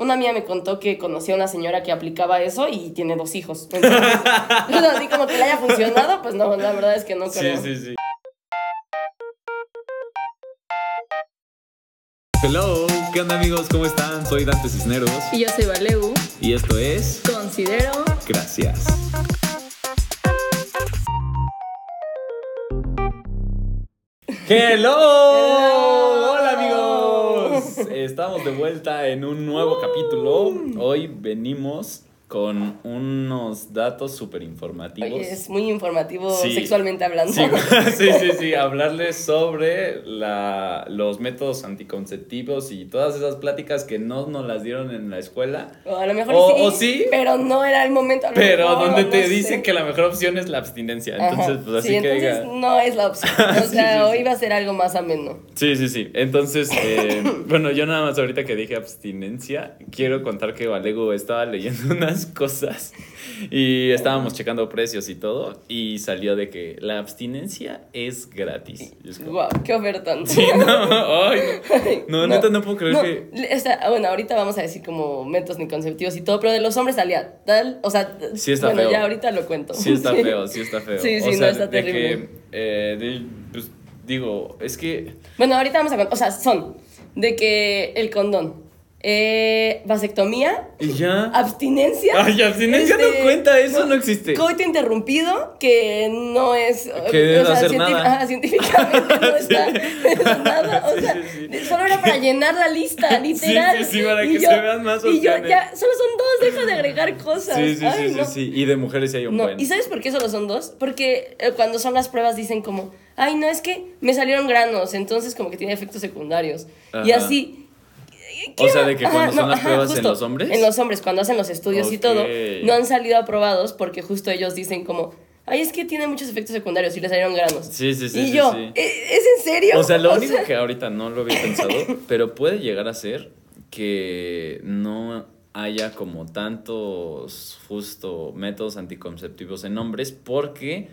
una amiga me contó que conocía a una señora que aplicaba eso y tiene dos hijos. Entonces, así como que le haya funcionado, pues no, la verdad es que no creo. Sí, sí, sí. Hello, ¿qué onda amigos? ¿Cómo están? Soy Dante Cisneros Y yo soy Valeu. y esto es Considero. Gracias. Hello. Estamos de vuelta en un nuevo capítulo. Hoy venimos con unos datos súper informativos. Oye, es muy informativo Sí. sexualmente hablando. Sí, sí, sí, sí, hablarles sobre la, los métodos anticonceptivos y todas esas pláticas que no nos las dieron en la escuela, O a lo mejor O- sí, o sí. Pero no era el momento. a lo pero mejor, donde no te dicen que la mejor opción es la abstinencia. Ajá. Entonces, pues así sí, que entonces diga. no es la opción. O sea, hoy va a ser algo más ameno. Sí, sí, sí. Entonces, eh, bueno, yo nada más ahorita que dije abstinencia, quiero contar que Valego estaba leyendo unas cosas y estábamos checando precios y todo y salió de que la abstinencia es gratis. Como, Guau, qué ofertón. Sí, no, ay, no, no, neta no puedo creer no, que... esta- bueno, ahorita vamos a decir como métodos anticonceptivos y todo, pero de los hombres salía tal, o sea, Sí está bueno, feo. ya ahorita lo cuento. Sí está feo, sí está feo. Sí, sí, o no, sea, está de terrible. que, eh, de- pues, digo, es que... Bueno, ahorita vamos a o sea, son de que el condón, eh, vasectomía, ¿Y ya? abstinencia. Ay, abstinencia no cuenta, eso no existe. Coito interrumpido, que no es. Que o no sea, hacer nada. ajá, científicamente no está eso nada. O Sí, sea, sí, sí. solo era para llenar la lista, literal. sí, sí, para Y que se vean más Y yo ya, solo son dos, deja de agregar cosas. Sí, sí, Ay, sí, no. sí, sí. Y de mujeres sí hay un No, buen. ¿y sabes por qué solo son dos? Porque eh, cuando son las pruebas dicen como, ay, no, es que me salieron granos, entonces como que tiene efectos secundarios. Y Ajá. así... O sea, de que Ajá, cuando son las ajá, pruebas en los hombres. En los hombres, cuando hacen los estudios y todo, no han salido aprobados porque justo ellos dicen como, ay, es que tiene muchos efectos secundarios y les salieron granos. Sí, sí, sí. y sí, yo, sí. ¿e- ¿es en serio? O sea, lo único sea, que ahorita no lo había pensado, pero puede llegar a ser que no haya como tantos justo métodos anticonceptivos en hombres porque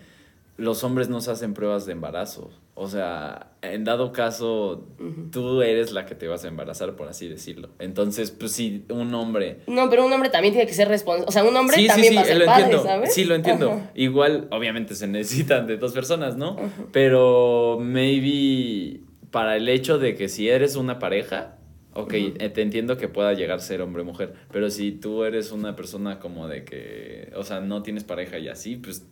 los hombres no se hacen pruebas de embarazo. O sea, en dado caso, tú eres la que te vas a embarazar, por así decirlo. Entonces, pues si un hombre No, pero un hombre también tiene que ser responsable. O sea, un hombre sí, también sí, va a sí, ser lo padre, entiendo. ¿sabes? Sí, lo entiendo. Ajá. Igual, obviamente, se necesitan de dos personas, ¿no? Pero maybe para el hecho de que si eres una pareja, ok, eh, te entiendo que pueda llegar a ser hombre o mujer, pero si tú eres una persona como de que, o sea, no tienes pareja y así, pues...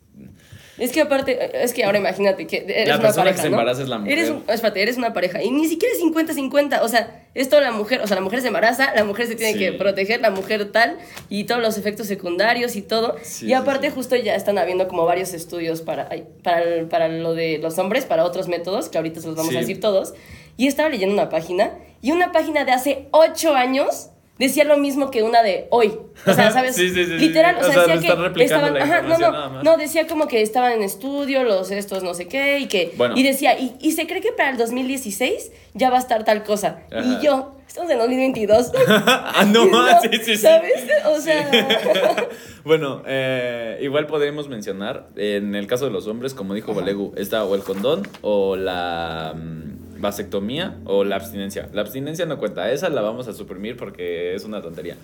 Es que aparte, es que ahora imagínate que eres La una persona que pareja, se ¿no? embaraza es la mujer. Eres, espérate, eres una pareja y ni siquiera es 50-50, o sea, esto la mujer, o sea, la mujer se embaraza, la mujer se tiene Sí. que proteger, la mujer tal, y todos los efectos secundarios y todo. Sí, y aparte sí. justo ya están habiendo como varios estudios para, para, para lo de los hombres, para otros métodos, que ahorita se los vamos a decir todos. Y estaba leyendo una página, y una página de hace 8 años decía lo mismo que una de hoy. O sea, ¿sabes? Sí, sí, sí. Literal, o O sea, decía que estaban, la ajá, no, no, no, decía como que estaban en estudio los estos no sé qué y que Bueno. y decía y, y se cree que para el 2016 ya va a estar tal cosa Ajá. y yo estamos en 2022 ah, no, no, sí, sí, sí. sabes o sea bueno, eh, igual podríamos mencionar, en el caso de los hombres, como dijo Valegu, está o el condón o la mm, vasectomía o la abstinencia. La abstinencia no cuenta, esa la vamos a suprimir porque es una tontería.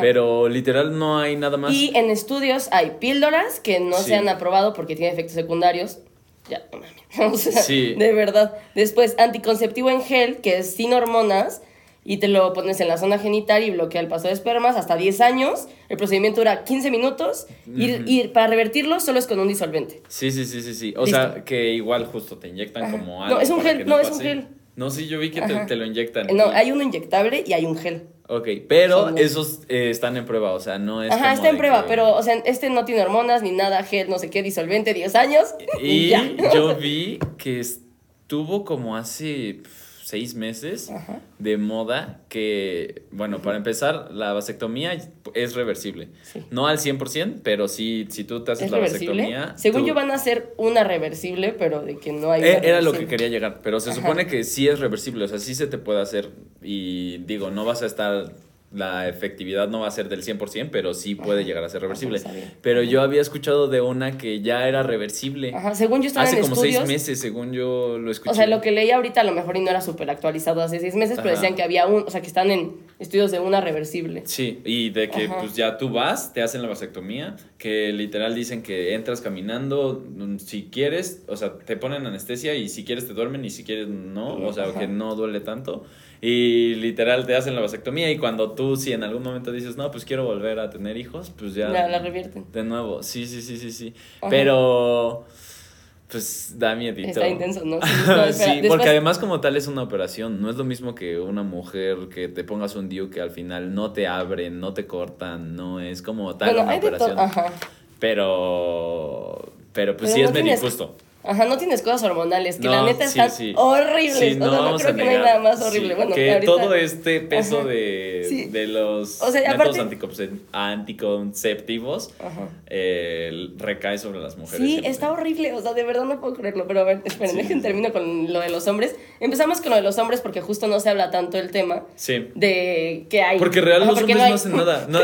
Pero literal no hay nada más. y en estudios hay píldoras que no Sí. se han aprobado porque tienen efectos secundarios ya no mames. o sea, Sí. de verdad después anticonceptivo en gel que es sin hormonas y te lo pones en la zona genital y bloquea el paso de espermas hasta 10 años. El procedimiento dura 15 minutos y, y para revertirlo solo es con un disolvente. Sí, sí, sí, sí, sí. O Listo. sea, que igual justo te inyectan Ajá. como No, algo. es un gel, no, es un gel. No, sí, yo vi que te, lo inyectan. No, hay uno inyectable y hay un gel. Ok, pero Son- esos eh, están en prueba, o sea, no es Ajá, como está en prueba, que- pero, o sea, este no tiene hormonas ni nada, gel, no sé qué, disolvente, 10 años. Y yo vi que estuvo como hace seis meses Ajá. de moda que, bueno, para empezar, la vasectomía es reversible. Sí. No al 100%, pero sí, si tú te haces ¿Es la reversible? vasectomía... Según tú- yo van a hacer una reversible, pero de que no hay Eh, Era lo que quería llegar, pero se Ajá. supone que sí es reversible, o sea, sí se te puede hacer y digo, no vas a estar la efectividad no va a ser del 100%, pero sí puede llegar a ser reversible. no sabía. Pero yo había escuchado de una que ya era reversible. Ajá, según yo estaba Hace en como estudios. seis meses, según yo lo escuché. O sea, lo que leí ahorita a lo mejor y no era súper actualizado hace seis meses, pero decían que había un, o sea, que están en estudios de una reversible. Sí, y de que Ajá. pues ya tú vas, te hacen la vasectomía, que literal dicen que entras caminando, mm, si quieres, o sea, te ponen anestesia y si quieres te duermen y si quieres no, o sea, que no duele tanto. Y literal te hacen la vasectomía y cuando tú si en algún momento dices, no, pues quiero volver a tener hijos, pues ya... La, la revierten. De nuevo, sí, sí, sí, sí, sí. Ajá. Pero, pues da miedito. Está intenso, ¿no? Sí, no, espera, sí, después- porque además como tal es una operación, no es lo mismo que una mujer que te pongas un DIU que al final no te abren, no te cortan, no es como tal Bueno, una operación. Ajá. Pero, pero pues Pero sí no es medio injusto. Ajá, no tienes cosas hormonales, que No, la neta sí, están sí. horribles. Sí, o sea, no creo que no hay nada más horrible. Bueno, que ahorita- todo este peso de, de los O sea, métodos aparte- anticonce- anticonceptivos eh, recae sobre las mujeres. Sí, siempre. está horrible, o sea, de verdad no puedo creerlo, pero a ver, esperen, dejen termino con lo de los hombres. Empezamos con lo de los hombres porque justo no se habla tanto el tema Sí. de que hay. Porque real Ajá, los porque hombres no, hacen nada. no.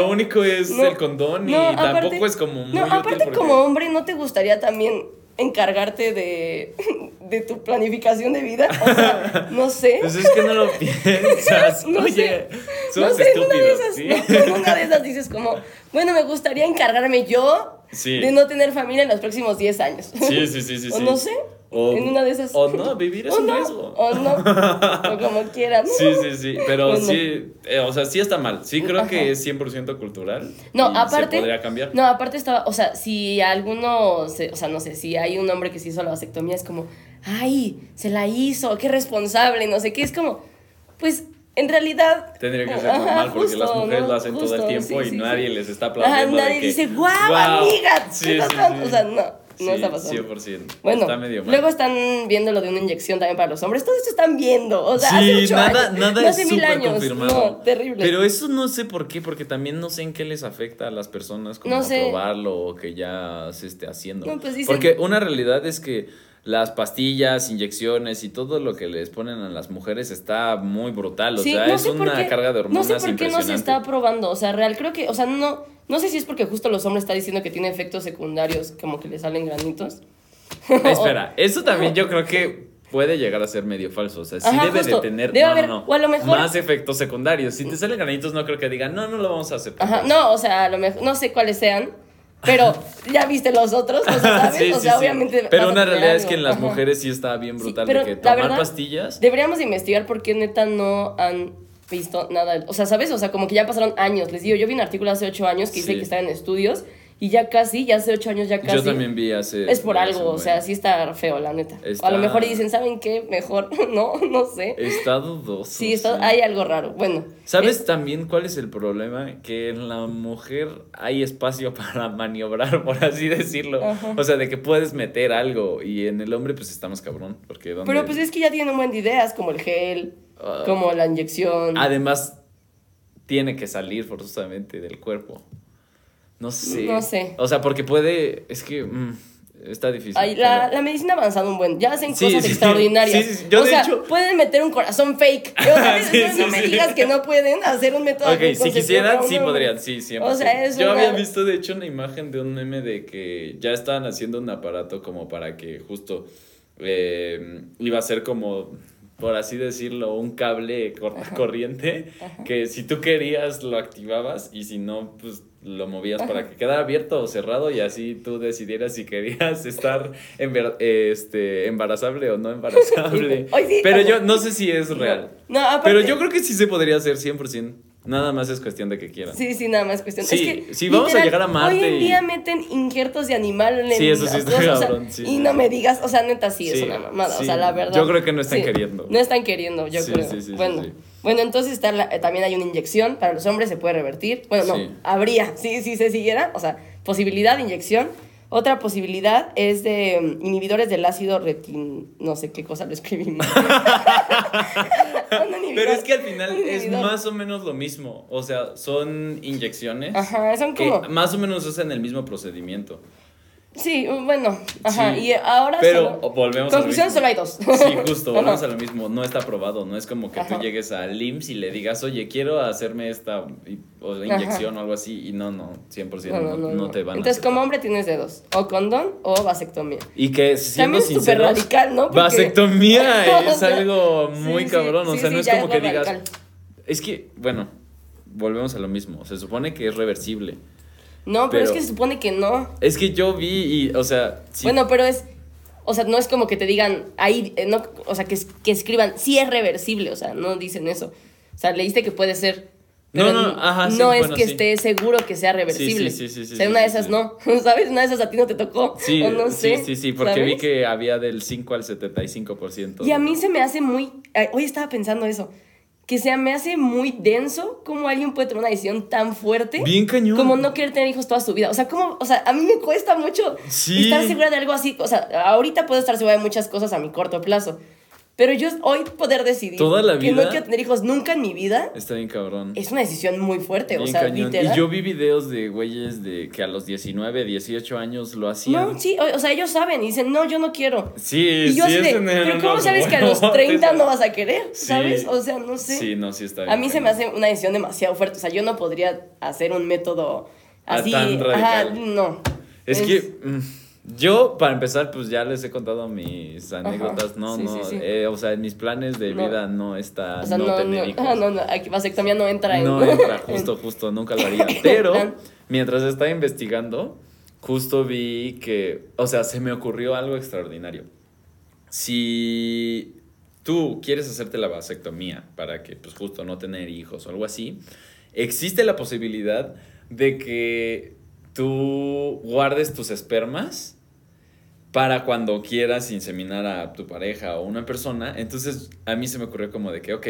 Lo único es No, el condón y no, aparte- tampoco es como muy No, aparte como hombre, ¿no te gustaría también encargarte de, de tu planificación de vida? O sea, no sé. Pues es que no lo piensas. No Oye, sé. no sé, en una de estúpidos, esas, ¿sí? no, en una de esas dices como, bueno, me gustaría encargarme yo Sí. de no tener familia en los próximos 10 años. Sí, sí, sí, sí. O sí. no sé, O, en una de esas. O no, vivir es o un no, riesgo. O no, o como quieran. Sí, sí, sí, pero Bueno. sí, eh, o sea, sí está mal. Sí creo Ajá. que es 100% cultural. No, y aparte. Se podría cambiar. No, aparte estaba. O sea, si alguno. se- o sea, no sé, si hay un hombre que se hizo la vasectomía, es como. Ay, se la hizo, qué responsable, no sé qué. Es como. Pues. En realidad. Tendría que ser Ajá, normal porque las mujeres ¿no? lo hacen todo el tiempo sí, y sí, nadie sí. les está Ajá, aplaudiendo. de nadie que, dice, ¡guau, "Guau". amiga! Sí, ¿qué sí, está sí. pasando?". O sea, no, no Sí, está pasando. 100%. Bueno, está medio mal. luego están viendo lo de una inyección también para los hombres. Todo esto están viendo. O sea, hace ocho nada, años, nada no es mil años. confirmado. No, terrible. Pero eso no sé por qué, porque también no sé en qué les afecta a las personas como No sé. probarlo o que ya se esté haciendo. No, pues dicen- Porque una realidad es que las pastillas, inyecciones y todo lo que les ponen a las mujeres está muy brutal. O Sí, sea, no es una qué- carga de hormonas No sé por qué no se está probando. O sea, real, creo que, o sea, no, no sé si es porque justo los hombres están diciendo que tiene efectos secundarios, como que le salen granitos. Espera, eso también yo creo que puede llegar a ser medio falso. O sea, sí Ajá, debe justo. de tener Debe no, haber- no, no, o a lo mejor- más efectos secundarios. Si te salen granitos, no creo que digan, no, no lo vamos a aceptar. Ajá, no, o sea, a lo mejor, no sé cuáles sean, pero ya viste los otros, o sea, ¿sabes? Sí, o sea, sí. obviamente. Pero una realidad es que en las Ajá. mujeres sí está bien brutal pero de que tomar verdad, pastillas. Deberíamos investigar por qué neta no han visto nada. O sea, ¿sabes? O sea, como que ya pasaron años. Les digo, yo vi un artículo hace ocho años que dice que estaba en estudios y ya casi, ya hace ocho años ya casi. Yo también vi hace. Es por algo, o sea, sí está feo, la neta. Está- A lo mejor dicen, ¿saben qué? Mejor, no, no sé. Está dudoso. Sí, está, hay algo raro. Bueno. ¿Sabes es- también cuál es el problema? Que en la mujer hay espacio para maniobrar, por así decirlo. Ajá. O sea, de que puedes meter algo y en el hombre pues estamos cabrón. Porque ¿dónde- Pero pues es que ya tienen un buen de ideas, como el gel, Ah. como la inyección. Además, tiene que salir forzosamente del cuerpo. No sé. No sé. O sea, porque puede. Es que. mm, está difícil. Ay, la, pero- la medicina ha avanzado un buen. Ya hacen Sí, cosas sí. extraordinarias. Sí, sí, sí. Yo, o de sea, hecho- pueden meter un corazón fake. O sea, Sí, no, me sí. digas que no pueden hacer un método Ok, si quisieran, sí podrían, sí, siempre. O sea, es Yo una- había visto, de hecho, una imagen de un meme de que ya estaban haciendo un aparato como para que justo eh, iba a ser como, por así decirlo, un cable corta corriente que si tú querías lo activabas y si no, pues lo movías para que quedara abierto o cerrado y así tú decidieras si querías estar embar- este, embarazable o no embarazable. Sí, Pero yo no sé si es real. No, aparte- Pero yo creo que sí se podría hacer 100%. Nada más es cuestión de que quieran. Sí, sí, nada más cuestión. Sí, es que, sí, vamos a llegar a Marte Hoy en y- día meten injertos de animal en Sí, eso sí está cosas, o sea, cabrón, sí, y no me digas, o sea, neta sí, es Sí, una mamada, o sea, la verdad. Yo creo que no están queriendo. No están queriendo, yo Sí, creo. sí, sí, sí, bueno, sí. Bueno, entonces está la- también hay una inyección para los hombres, se puede revertir. Bueno, no, Sí. habría, sí, sí se siguiera, o sea, posibilidad de inyección. Otra posibilidad es de mm, inhibidores del ácido retin... no sé qué cosa lo escribí mal. Un inhibidor, Pero es que al final es más o menos lo mismo. O sea, son inyecciones Ajá, son que como... más o menos usan el mismo procedimiento. Sí, bueno, ajá. Sí. Y ahora Pero solo- volvemos a lo mismo. solo hay dos. Sí, justo, Ajá. volvemos a lo mismo. No está aprobado. No es como que Ajá. tú llegues al IMSS y le digas, oye, quiero hacerme esta inyección o algo así. Y no, no, 100% No, no, no, no, te van a Entonces, como hombre tienes de dos, o condón o vasectomía. Y que siendo También es súper radical, ¿no? Porque- vasectomía es algo muy sí, cabrón. O sea, no es como es que digas. Es que, bueno, volvemos a lo mismo. Se supone que es reversible. No, pero, es que se supone que no. Es que yo vi y, o sea, sí, Bueno, pero es. O sea, no es como que te digan ahí, eh, no, o sea, que, que escriban, sí es reversible, o sea, no dicen eso. O sea, leíste que puede ser. No, pero no, n- ajá, sí, No es que sí. esté seguro que sea reversible. sí, sí, sí, o sea, una de esas no. ¿Sabes? Una de esas a ti no te tocó. Sí, o no sé, sí, sí, porque vi que había del 5 al 75%. Y a mí se me hace muy. Hoy estaba pensando eso. Que se me hace muy denso cómo alguien puede tomar una decisión tan fuerte. Bien cañón. Como no querer tener hijos toda su vida. O sea, como, o sea, a mí me cuesta mucho Sí. estar segura de algo así. O sea, ahorita puedo estar segura de muchas cosas a mi corto plazo. Pero yo hoy poder decidir Toda la que no vida- quiero tener hijos nunca en mi vida Está bien cabrón. es una decisión muy fuerte. o sea, cañón. literal. Y yo vi videos de güeyes de que a los 19, 18 años lo hacían. No, sí, o, o sea, ellos saben y dicen, no, yo no quiero. Sí, Y yo sí, así de, pero ¿cómo sabes que a los huevotes. 30 no vas a querer? Sí. ¿Sabes? O sea, no sé. Sí, no, sí está A bien mí se me hace una decisión demasiado fuerte. O sea, yo no podría hacer un método Ah, así. tan radical. Ajá, no. Es que mm, yo, para empezar, pues ya les he contado mis anécdotas. No, Sí, no, sí, sí. eh, o sea, en mis planes de No. vida no está O sea, no, no, tener no, hijos. no, no, aquí vasectomía no entra en... No entra, justo, justo, nunca lo haría. Pero mientras estaba investigando, justo vi que, o sea, se me ocurrió algo extraordinario. Si tú quieres hacerte la vasectomía para que, pues justo, no tener hijos o algo así, existe la posibilidad de que tú guardes tus espermas para cuando quieras inseminar a tu pareja o una persona. Entonces a mí se me ocurrió como de que, ok,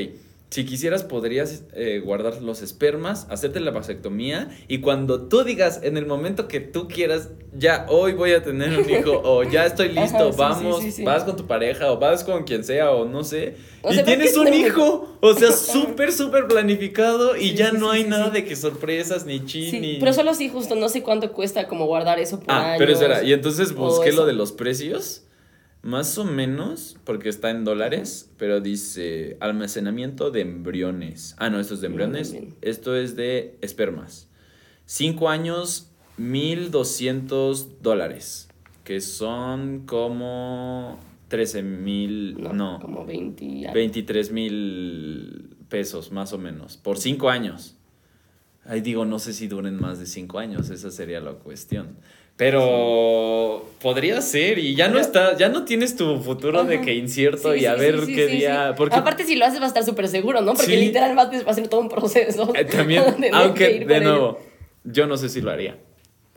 si quisieras podrías eh, guardar los espermas, hacerte la vasectomía y cuando tú digas en el momento que tú quieras, ya hoy voy a tener un hijo o ya estoy listo, Ajá, sí, vamos, sí, sí, sí. vas con tu pareja o vas con quien sea o no sé, O y sea, tienes ¿qué un hijo, o sea, súper, súper planificado y ya no hay nada de que sorpresas ni chin ni... pero solo sí, justo, no sé cuánto cuesta como guardar eso por Ah, años. pero espera, y entonces busqué lo de los precios. Más o menos, porque está en dólares, pero dice almacenamiento de embriones. Ah, no, esto es de No, embriones. Esto es de espermas. Cinco años, 1200 dólares. Que son como 13 mil. No, como 20 y algo. 23 mil pesos, más o menos. Por cinco años. Ahí digo, no sé si duren más de cinco años, esa sería la cuestión. Pero podría ser, y ya no está, ya no tienes tu futuro de que incierto Sí, y a sí, ver sí, qué día. Porque Aparte, si lo haces, va a estar súper seguro, ¿no? Porque literal va a ser todo un proceso. eh, también, aunque de ello. nuevo, yo no sé si lo haría.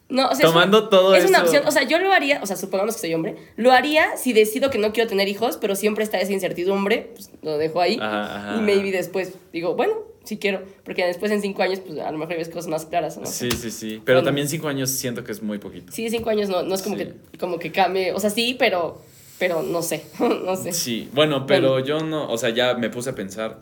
No, o sea, Tomando es todo es una eso- opción. O sea, yo lo haría, o sea, supongamos que soy hombre, lo haría si decido que no quiero tener hijos, pero siempre está esa incertidumbre, pues lo dejo ahí. Ajá, ajá, y maybe después digo, bueno, sí quiero, porque después en cinco años, pues a lo mejor ves cosas más claras, ¿no? Sí, sí, sí. Pero Bueno. también cinco años siento que es muy poquito. Sí, cinco años no, no es como, Sí. que, como que cambie, o sea, sí, pero, pero no sé, no sé. Sí, bueno, pero Bueno. yo no, o sea, ya me puse a pensar,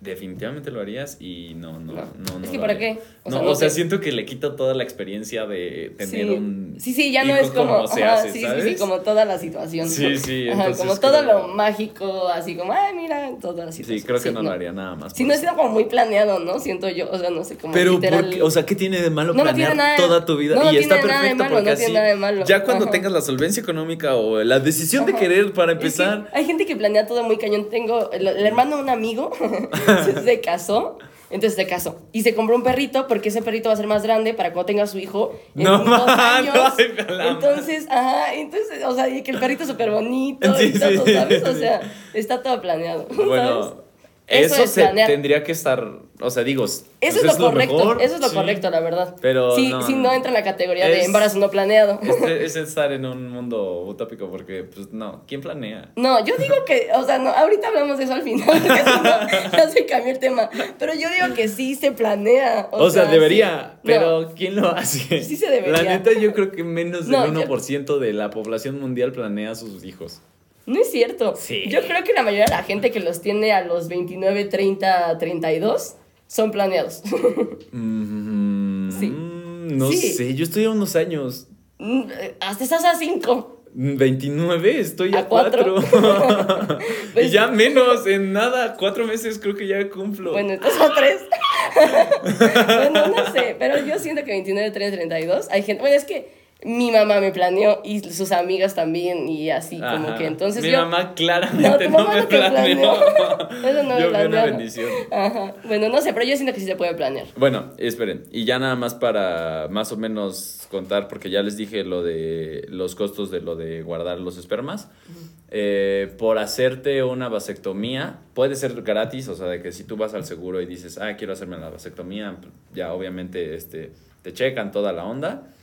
definitivamente lo harías y no, no, no. No. no, Es que ¿para haría. qué? O no, sea, o sea, siento que le quita toda la experiencia de tener sí. un. sí, sí, ya no es como, se ajá, hace, sí, ¿sabes? sí, sí, como toda la situación. Sí, sí, Ajá, entonces como todo creo- lo mágico, así como, ay, mira, toda la situación. Sí, creo que no, lo haría nada más. Si por no está como muy planeado, ¿no? Siento yo, o sea, no sé cómo Pero, literal. ¿por qué? o sea, ¿qué tiene de malo No, no planear tiene nada- toda tu vida? no, no y está perfecto malo, porque no tiene así, nada de malo. ya cuando tengas la solvencia económica o la decisión de querer para empezar. hay gente que planea todo muy cañón. Tengo el, el hermano de un amigo se, se casó. Entonces se casó. Y se compró un perrito porque ese perrito va a ser más grande para cuando tenga su hijo en No, dos man, años. entonces, ajá, entonces, o sea, y que el perrito es súper bonito Sí, y todo, sí. ¿sabes? O sea, está todo planeado. ¿sabes? Eso eso, es se planear. tendría que estar, o sea, digo, pues Eso es lo correcto, mejor, eso es lo sí. correcto, la verdad. Pero sí, no, sí, no entra en la categoría de es- embarazo no planeado. Es estar en un mundo utópico porque, pues, no, ¿quién planea? No, yo digo que, o sea, no, ahorita hablamos de eso al final, porque si no, ya se cambió el tema. Pero yo digo que sí se planea. O, sea, debería, sí. pero No, ¿quién lo hace? Sí se debería. La neta, yo creo que menos del No, yo- 1% de la población mundial planea a sus hijos. No es cierto. Sí. Yo creo que la mayoría de la gente que los tiene a los 29, 30, 32 son planeados. Mm, Sí. No Sí. sé, yo estoy a unos años. Mm, eh, Hasta estás a 5. 29, estoy a A cuatro. 4. y Pues- ya menos, en nada, cuatro meses creo que ya cumplo. Bueno, estás a 3. bueno, no sé, pero yo siento que 29, 3, 32. Hay gente. Bueno, es que mi mamá me planeó y sus amigas también y así, como que entonces Mi yo. mamá claramente no, me planeó. planeó. Eso no me yo vi una bendición. Ajá. Bueno, no sé, pero yo siento que sí se puede planear. Bueno, esperen, y ya nada más para más o menos contar, porque ya les dije lo de los costos de lo de guardar los espermas. Eh, por hacerte una vasectomía, puede ser gratis, o sea, de que si tú vas al seguro y dices, ah, quiero hacerme la vasectomía, ya obviamente este, te checan toda la onda.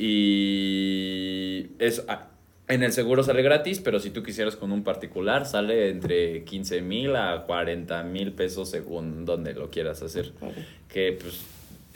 Y ah, en el seguro sale gratis, pero si tú quisieras con un particular, sale entre 15 mil a 40 mil pesos según donde lo quieras hacer. Que pues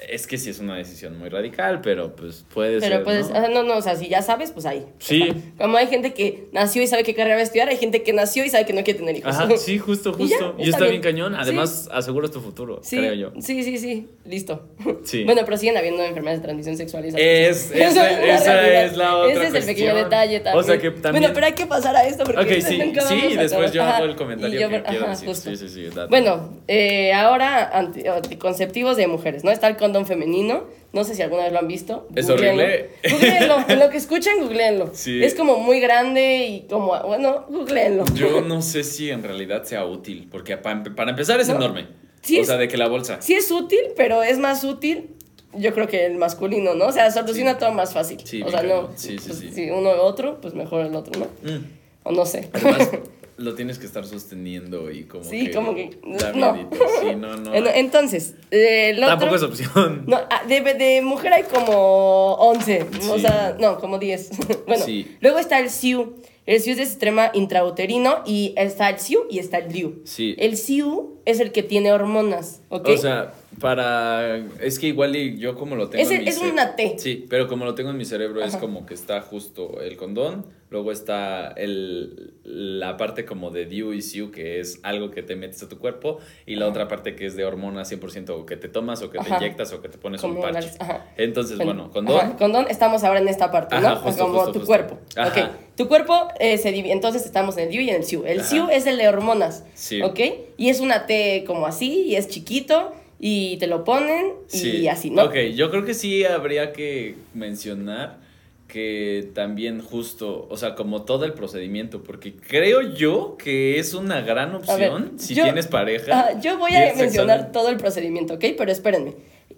es que sí es una decisión muy radical, pero pues puede Pero ser. pues, ¿no? no, no, o sea, si ya sabes, pues ahí. Sí. Está. Como hay gente que nació y sabe qué carrera va a estudiar, hay gente que nació y sabe que no quiere tener hijos. Ajá, sí, justo, Y ya, justo. Y, está está, bien. cañón. Sí. Además, aseguras tu futuro, Sí, creo yo. sí, sí, sí, listo. Sí. Bueno, pero siguen habiendo enfermedades de transmisión sexual. y esas Es- esa- esa es la otra Ese es el pequeño detalle también. O sea que también- Bueno, pero hay que pasar a esto porque Ok, sí, nunca sí, a después yo hago el comentario y yo- que quiero ajá, decir. justo. Sí, sí, sí, date. Bueno, eh, ahora anti- anticonceptivos de mujeres, ¿no? Está el condón femenino. No sé si alguna vez lo han visto. Es Googleenlo. horrible. Googleenlo. En lo que escuchen, googleenlo. Sí. Es como muy grande y como, bueno, googleenlo. Yo no sé si en realidad sea útil, porque pa- para empezar es No. enorme. Sí, o es- sea, de que la bolsa. Sí es útil, pero es más útil, yo creo que el masculino, ¿no? O sea, soluciona todo más fácil. Sí, o sea, no. Sí, sí, pues, sí. Si uno o otro, pues mejor el otro, ¿no? Mm. O no sé. Además, lo tienes que estar sosteniendo y como Sí, que. como que- no. Sí, no, no. En- Entonces, el otro... Tampoco es opción. No, ah, de, de mujer hay como 11, o sea, no, como 10. bueno, Sí. luego está el SIU. El SIU es de sistema intrauterino y está el SIU y está el DIU. Sí. El SIU es el que tiene hormonas, ¿ok? O sea, para. Es que igual y yo como lo tengo. Es- en mi es una T. Sí, pero como lo tengo en mi cerebro es como que está justo el condón. Luego está el, la parte como de DIU y SIU, que es algo que te metes a tu cuerpo. Y la otra parte que es de hormonas 100% o que te tomas o que te inyectas o que te pones un Como parche. las- ajá. Entonces, bueno, condón. Condón, estamos ahora en esta parte, ¿no? justo, como justo, tu justo. cuerpo. Ajá. Ok. Tu cuerpo eh, se divide, entonces estamos en el DIU y en el SIU. El. SIU es el de hormonas, Sí. ¿ok? Y es una T como así, y es chiquito, y te lo ponen, y así, ¿no? Ok, yo creo que sí habría que mencionar que también justo, o sea, como todo el procedimiento, porque creo yo que es una gran ver, opción si yo- tienes pareja. Ajá, yo voy a mencionar sexualmente- todo el procedimiento, ¿ok? Pero espérenme.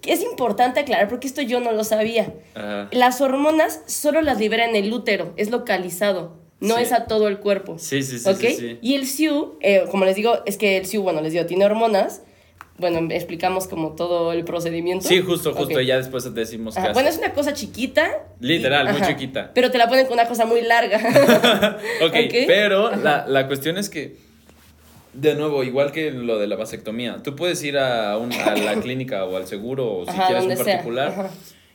Es importante aclarar porque esto yo no lo sabía. Ajá. Las hormonas solo las libera en el útero, es localizado, no Sí. es a todo el cuerpo. Sí, sí, sí, ¿Ok? sí, sí. Y el SIU, eh, como les digo, es que el SIU, bueno, les digo, tiene hormonas. Bueno, explicamos como todo el procedimiento. Sí, justo, justo, y ya después decimos Ajá, qué Bueno, es una cosa chiquita. Literal, muy Ajá, chiquita. Pero te la ponen con una cosa muy larga. ok, Ok. pero la, la cuestión es que, de nuevo, igual que lo de la vasectomía, tú puedes ir a, un- a la clínica o al seguro o si Ajá, quieres un particular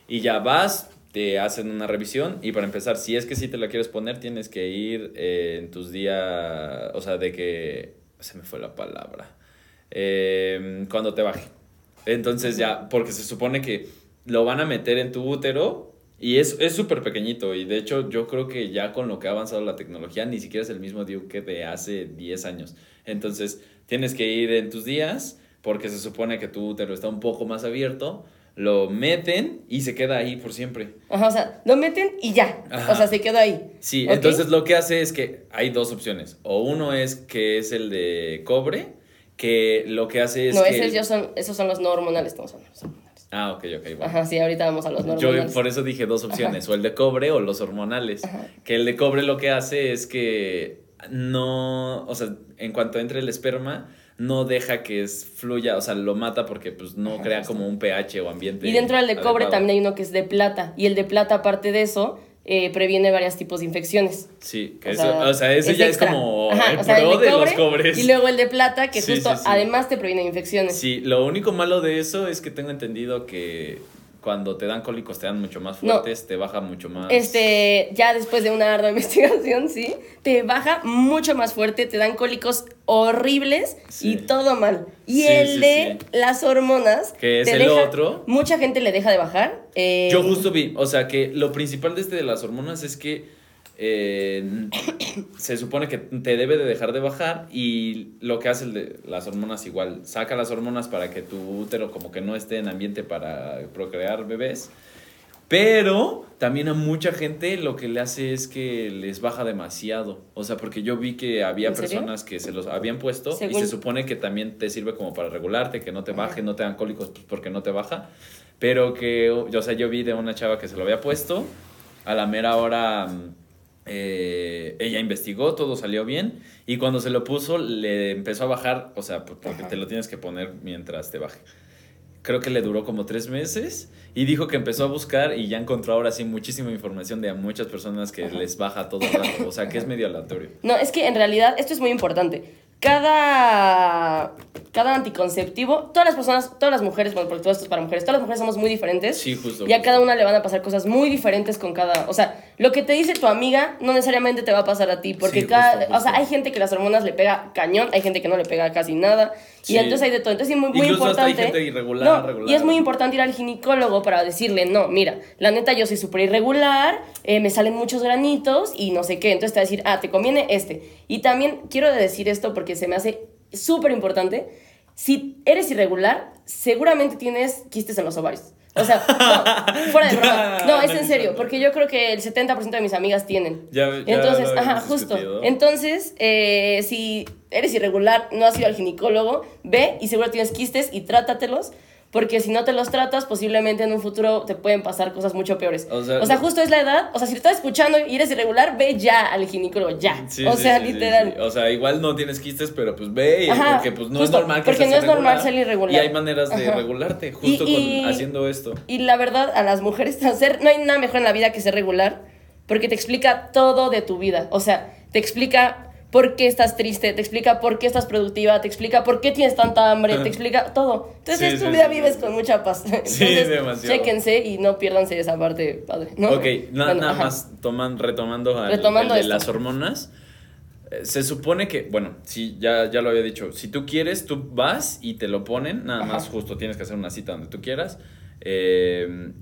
y ya vas, te hacen una revisión y para empezar, si es que sí te la quieres poner, tienes que ir eh, en tus días, o sea, de que, se me fue la palabra, Eh, cuando te baje. Entonces ya, porque se supone que lo van a meter en tu útero y es es súper pequeñito y de hecho yo creo que ya con lo que ha avanzado la tecnología ni siquiera es el mismo DIU que de hace 10 años. Entonces tienes que ir en tus días porque se supone que tu útero está un poco más abierto, lo meten y se queda ahí por siempre. Ajá, o sea, lo meten y ya. Ajá. O sea, se quedó ahí. Sí, entonces lo que hace es que hay dos opciones. O uno es que es el de cobre, que lo que hace es no, que... esos, son, esos son los no hormonales, estamos hablando. los hormonales. Ah, ok, ok. bueno. Ajá, sí, ahorita vamos a los no Yo hormonales. por eso dije dos opciones, o el de cobre o los hormonales. Que el de cobre lo que hace es que no, o sea, en cuanto entre el esperma, no deja que es- fluya, o sea, lo mata porque pues no crea como un pH o ambiente. Y dentro del de cobre también hay uno que es de plata. Y el de plata, aparte de eso, eh, previene varios tipos de infecciones. Sí, que O eso, sea, o sea, ese es ya extra. es como Ajá, el o sea, el pro de de, cobre los cobres. Y luego el de plata, que Sí, justo sí, sí. además te previene infecciones. Sí, lo único malo de eso es que tengo entendido que cuando te dan cólicos te dan mucho más fuertes, te baja mucho más. Este, ya después de una ardua investigación, sí, te baja mucho más fuerte, te dan cólicos horribles y todo mal. Y el de las hormonas. Que es el otro. Mucha gente le deja de bajar. Eh, Yo justo vi, o sea que lo principal de este de las hormonas es que eh, se supone que te debe de dejar de bajar y lo que hace el de las hormonas igual, saca las hormonas para que tu útero como que no esté en ambiente para procrear bebés. Pero también a mucha gente lo que le hace es que les baja demasiado. O sea, porque yo vi que había personas que se los habían puesto y se supone que también te sirve como para regularte, que no te baje, no te dan cólicos pues, porque no te baja. Pero que, o sea, yo vi de una chava que se lo había puesto, a la mera hora eh, ella investigó, todo salió bien y cuando se lo puso le empezó a bajar, o sea, porque te lo tienes que poner mientras te baje. Creo que le duró como tres meses y dijo que empezó a buscar y ya encontró ahora sí muchísima información de a muchas personas que les baja todo el rato, o sea, que es medio aleatorio. No, es que en realidad esto es muy importante cada, cada anticonceptivo, todas las personas, todas las mujeres, bueno, porque todo esto es para mujeres, todas las mujeres somos muy diferentes. Sí, justo. Y a cada una le van a pasar cosas muy diferentes con cada. O sea, lo que te dice tu amiga no necesariamente te va a pasar a ti, porque cada. O sea, hay gente que las hormonas le pega cañón, hay gente que no le pega casi nada. Y entonces hay de todo. Entonces es muy, muy importante. hay gente irregular, regular. Y es muy importante ir al ginecólogo para decirle, no, mira, la neta yo soy súper irregular, eh, me salen muchos granitos y no sé qué. Entonces te va a decir, ah, te conviene este. Y también quiero decir esto porque se me hace súper importante. Si eres irregular, seguramente tienes quistes en los ovarios. O sea, no, fuera de broma. No, es en serio, porque yo creo que el 70% de mis amigas tienen. Ya, Entonces, ajá, justo. Entonces, eh, si eres irregular, no has ido al ginecólogo, ve y seguro tienes quistes y trátatelos porque si no te los tratas, posiblemente en un futuro te pueden pasar cosas mucho peores. O sea, justo es la edad. O sea, si te estás escuchando y eres irregular, ve ya al ginecólogo, ya. o sea, literal. o sea, igual no tienes quistes, pero pues ve, porque pues no es normal que Porque no es normal ser irregular. Y hay maneras de regularte, justo con, haciendo esto. Y la verdad, a las mujeres, hacer, no hay nada mejor en la vida que ser regular, porque te explica todo de tu vida. O sea, te explica por qué estás triste, te explica por qué estás productiva, te explica por qué tienes tanta hambre, te explica todo. Entonces, tu vida vives con mucha paz. Entonces, sí, demasiado. Chéquense y no pierdanse esa parte, padre. ¿no? Ok, nada más toman, retomando, retomando de las hormonas. Eh, se supone que, bueno, sí, ya, ya lo había dicho, si tú quieres, tú vas y te lo ponen, nada más justo tienes que hacer una cita donde tú quieras. Eh,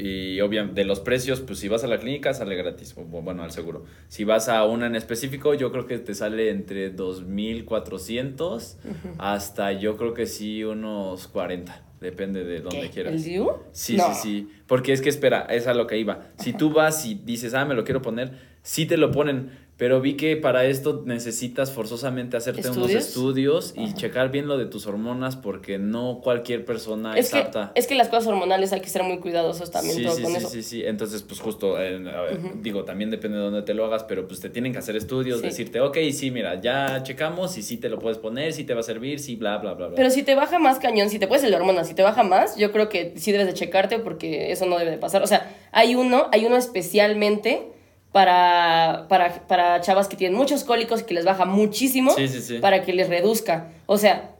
y obviamente, de los precios, pues si vas a la clínica sale gratis, bueno, al seguro. Si vas a una en específico, yo creo que te sale entre 2.400 hasta yo creo que sí unos 40. Depende de dónde quieras. ¿El DIU? Sí, sí, sí. Porque es que espera, es a lo que iba. Si tú vas y dices, ah, me lo quiero poner, sí te lo ponen pero vi que para esto necesitas forzosamente hacerte unos estudios y checar bien lo de tus hormonas porque no cualquier persona es, apta. Es que las cosas hormonales hay que ser muy cuidadosos también sí, todo sí, con sí, eso. Sí, sí, Entonces, pues justo, digo, también depende de dónde te lo hagas, pero pues te tienen que hacer estudios, decirte, ok, sí, mira, ya checamos y sí te lo puedes poner, sí te va a servir, sí, bla, bla, bla, bla. Pero si te baja más cañón, si te puedes el de hormonas, si te baja más, yo creo que sí debes de checarte porque eso no debe de pasar. O sea, hay uno, hay uno especialmente para, para, para chavas que tienen muchos cólicos y que les baja muchísimo para que les reduzca. O sea,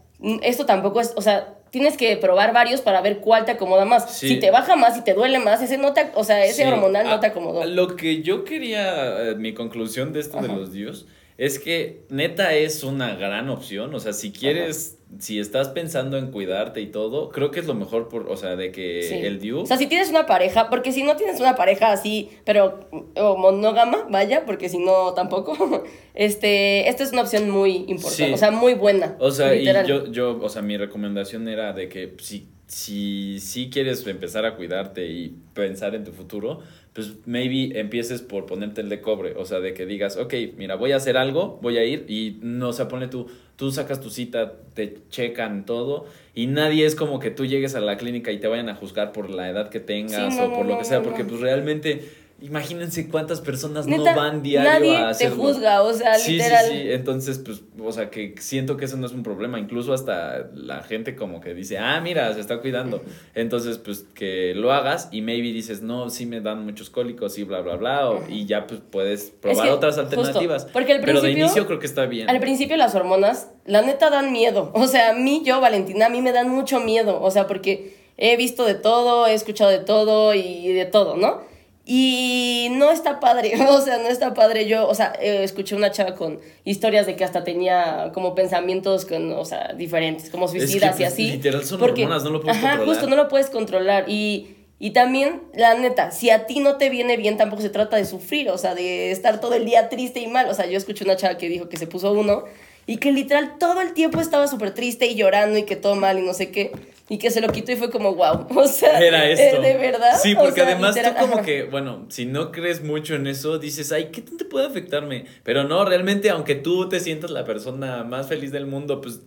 esto tampoco es, o sea, tienes que probar varios para ver cuál te acomoda más. Si te baja más, si te duele más, ese no te, o sea, ese hormonal no te acomodó. Lo que yo quería, eh, mi conclusión de esto de los dios, es que neta es una gran opción. O sea, si quieres si estás pensando en cuidarte y todo, creo que es lo mejor, por, o sea, de que el DIU... O sea, si tienes una pareja, porque si no tienes una pareja así, pero monógama, vaya, porque si no, tampoco, este, esta es una opción muy importante, o sea, muy buena. O sea, y yo, yo, o sea, mi recomendación era de que si, si, si quieres empezar a cuidarte y pensar en tu futuro, pues maybe empieces por ponerte el de cobre, o sea, de que digas, ok, mira, voy a hacer algo, voy a ir y no, se pone tú, tú sacas tu cita, te checan todo y nadie es como que tú llegues a la clínica y te vayan a juzgar por la edad que tengas o por lo que sea, porque pues realmente Imagínense cuántas personas no van diario nadie a te juzga, o sea, literal. Sí, sí, entonces, pues, o sea, que siento que eso no es un problema. Incluso hasta la gente como que dice, ah, mira, se está cuidando. Entonces, pues, que lo hagas y maybe dices, no, sí me dan muchos cólicos y bla, bla, bla. y ya, pues, puedes probar otras alternativas. porque al Pero de inicio creo que está bien. Al principio las hormonas, la neta, dan miedo. O sea, a mí, yo, Valentina, a mí me dan mucho miedo. O sea, porque he visto de todo, he escuchado de todo y de todo, ¿no? Y no está padre, o sea, no está padre. Yo, o sea, eh, escuché una chava con historias de que hasta tenía como pensamientos con, o sea, diferentes, como suicidas y pues, así. literal son hormonas, no lo puedes ajá, controlar. justo, no lo puedes controlar. Y, y también, la neta, si a ti no te viene bien, tampoco se trata de sufrir, o sea, de estar todo el día triste y mal. O sea, yo escuché una chava que dijo que se puso uno y que literal todo el tiempo estaba súper triste y llorando y que todo mal y no sé qué. Y que se lo quitó y fue como, wow. O sea, Era eh, esto. de verdad. Sí, o porque sea, además literal, tú como ajá. que, bueno, si no crees mucho en eso, dices, ay, ¿qué tanto puede afectarme? Pero no, realmente, aunque tú te sientas la persona más feliz del mundo, pues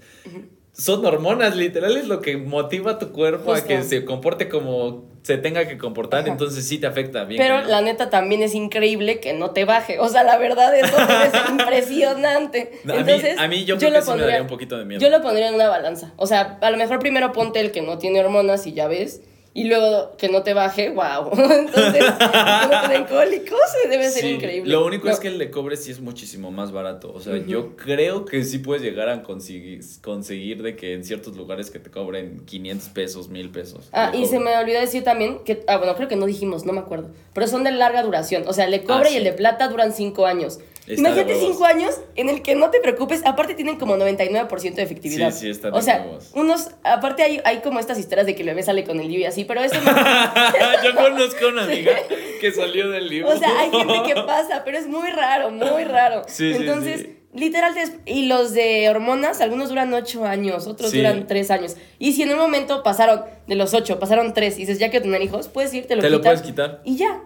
son hormonas, literal es lo que motiva a tu cuerpo a que se comporte como se tenga que comportar, Ajá. entonces sí te afecta bien. Pero la neta también es increíble que no te baje. O sea, la verdad, eso ser impresionante. No, a, Entonces, mí, a mí yo creo lo que sí me daría un poquito de miedo. Yo lo pondría en una balanza. O sea, a lo mejor primero ponte el que no tiene hormonas y ya ves. Y luego que no te baje, wow. Entonces, como tener cólicos debe ser Sí, increíble. Lo único No. es que el de cobre sí es muchísimo más barato. O sea, yo creo que sí puedes llegar a conseguir, conseguir de que en ciertos lugares que te cobren 500 pesos, 1000 pesos. Ah, y se me olvidó decir también que, ah, bueno, creo que no dijimos, no me acuerdo, pero son de larga duración. O sea, el de cobre Ah, y el de plata duran cinco años. Está Imagínate cinco años en el que no te preocupes, aparte tienen como 99% de efectividad. Sí, sí, está de O sea, huevos. unos, aparte hay, hay como estas historias de que el bebé sale con el lío y así, pero eso no. yo conozco una amiga que salió del libro. O sea, hay gente que pasa, pero es muy raro, muy raro. Sí, Entonces, sí. literal, y los de hormonas, algunos duran ocho años, otros Sí. duran tres años. Y si en un momento pasaron de los ocho, pasaron tres, y dices, ya quiero tener hijos, puedes ir, te lo Te lo puedes quitar. Y ya.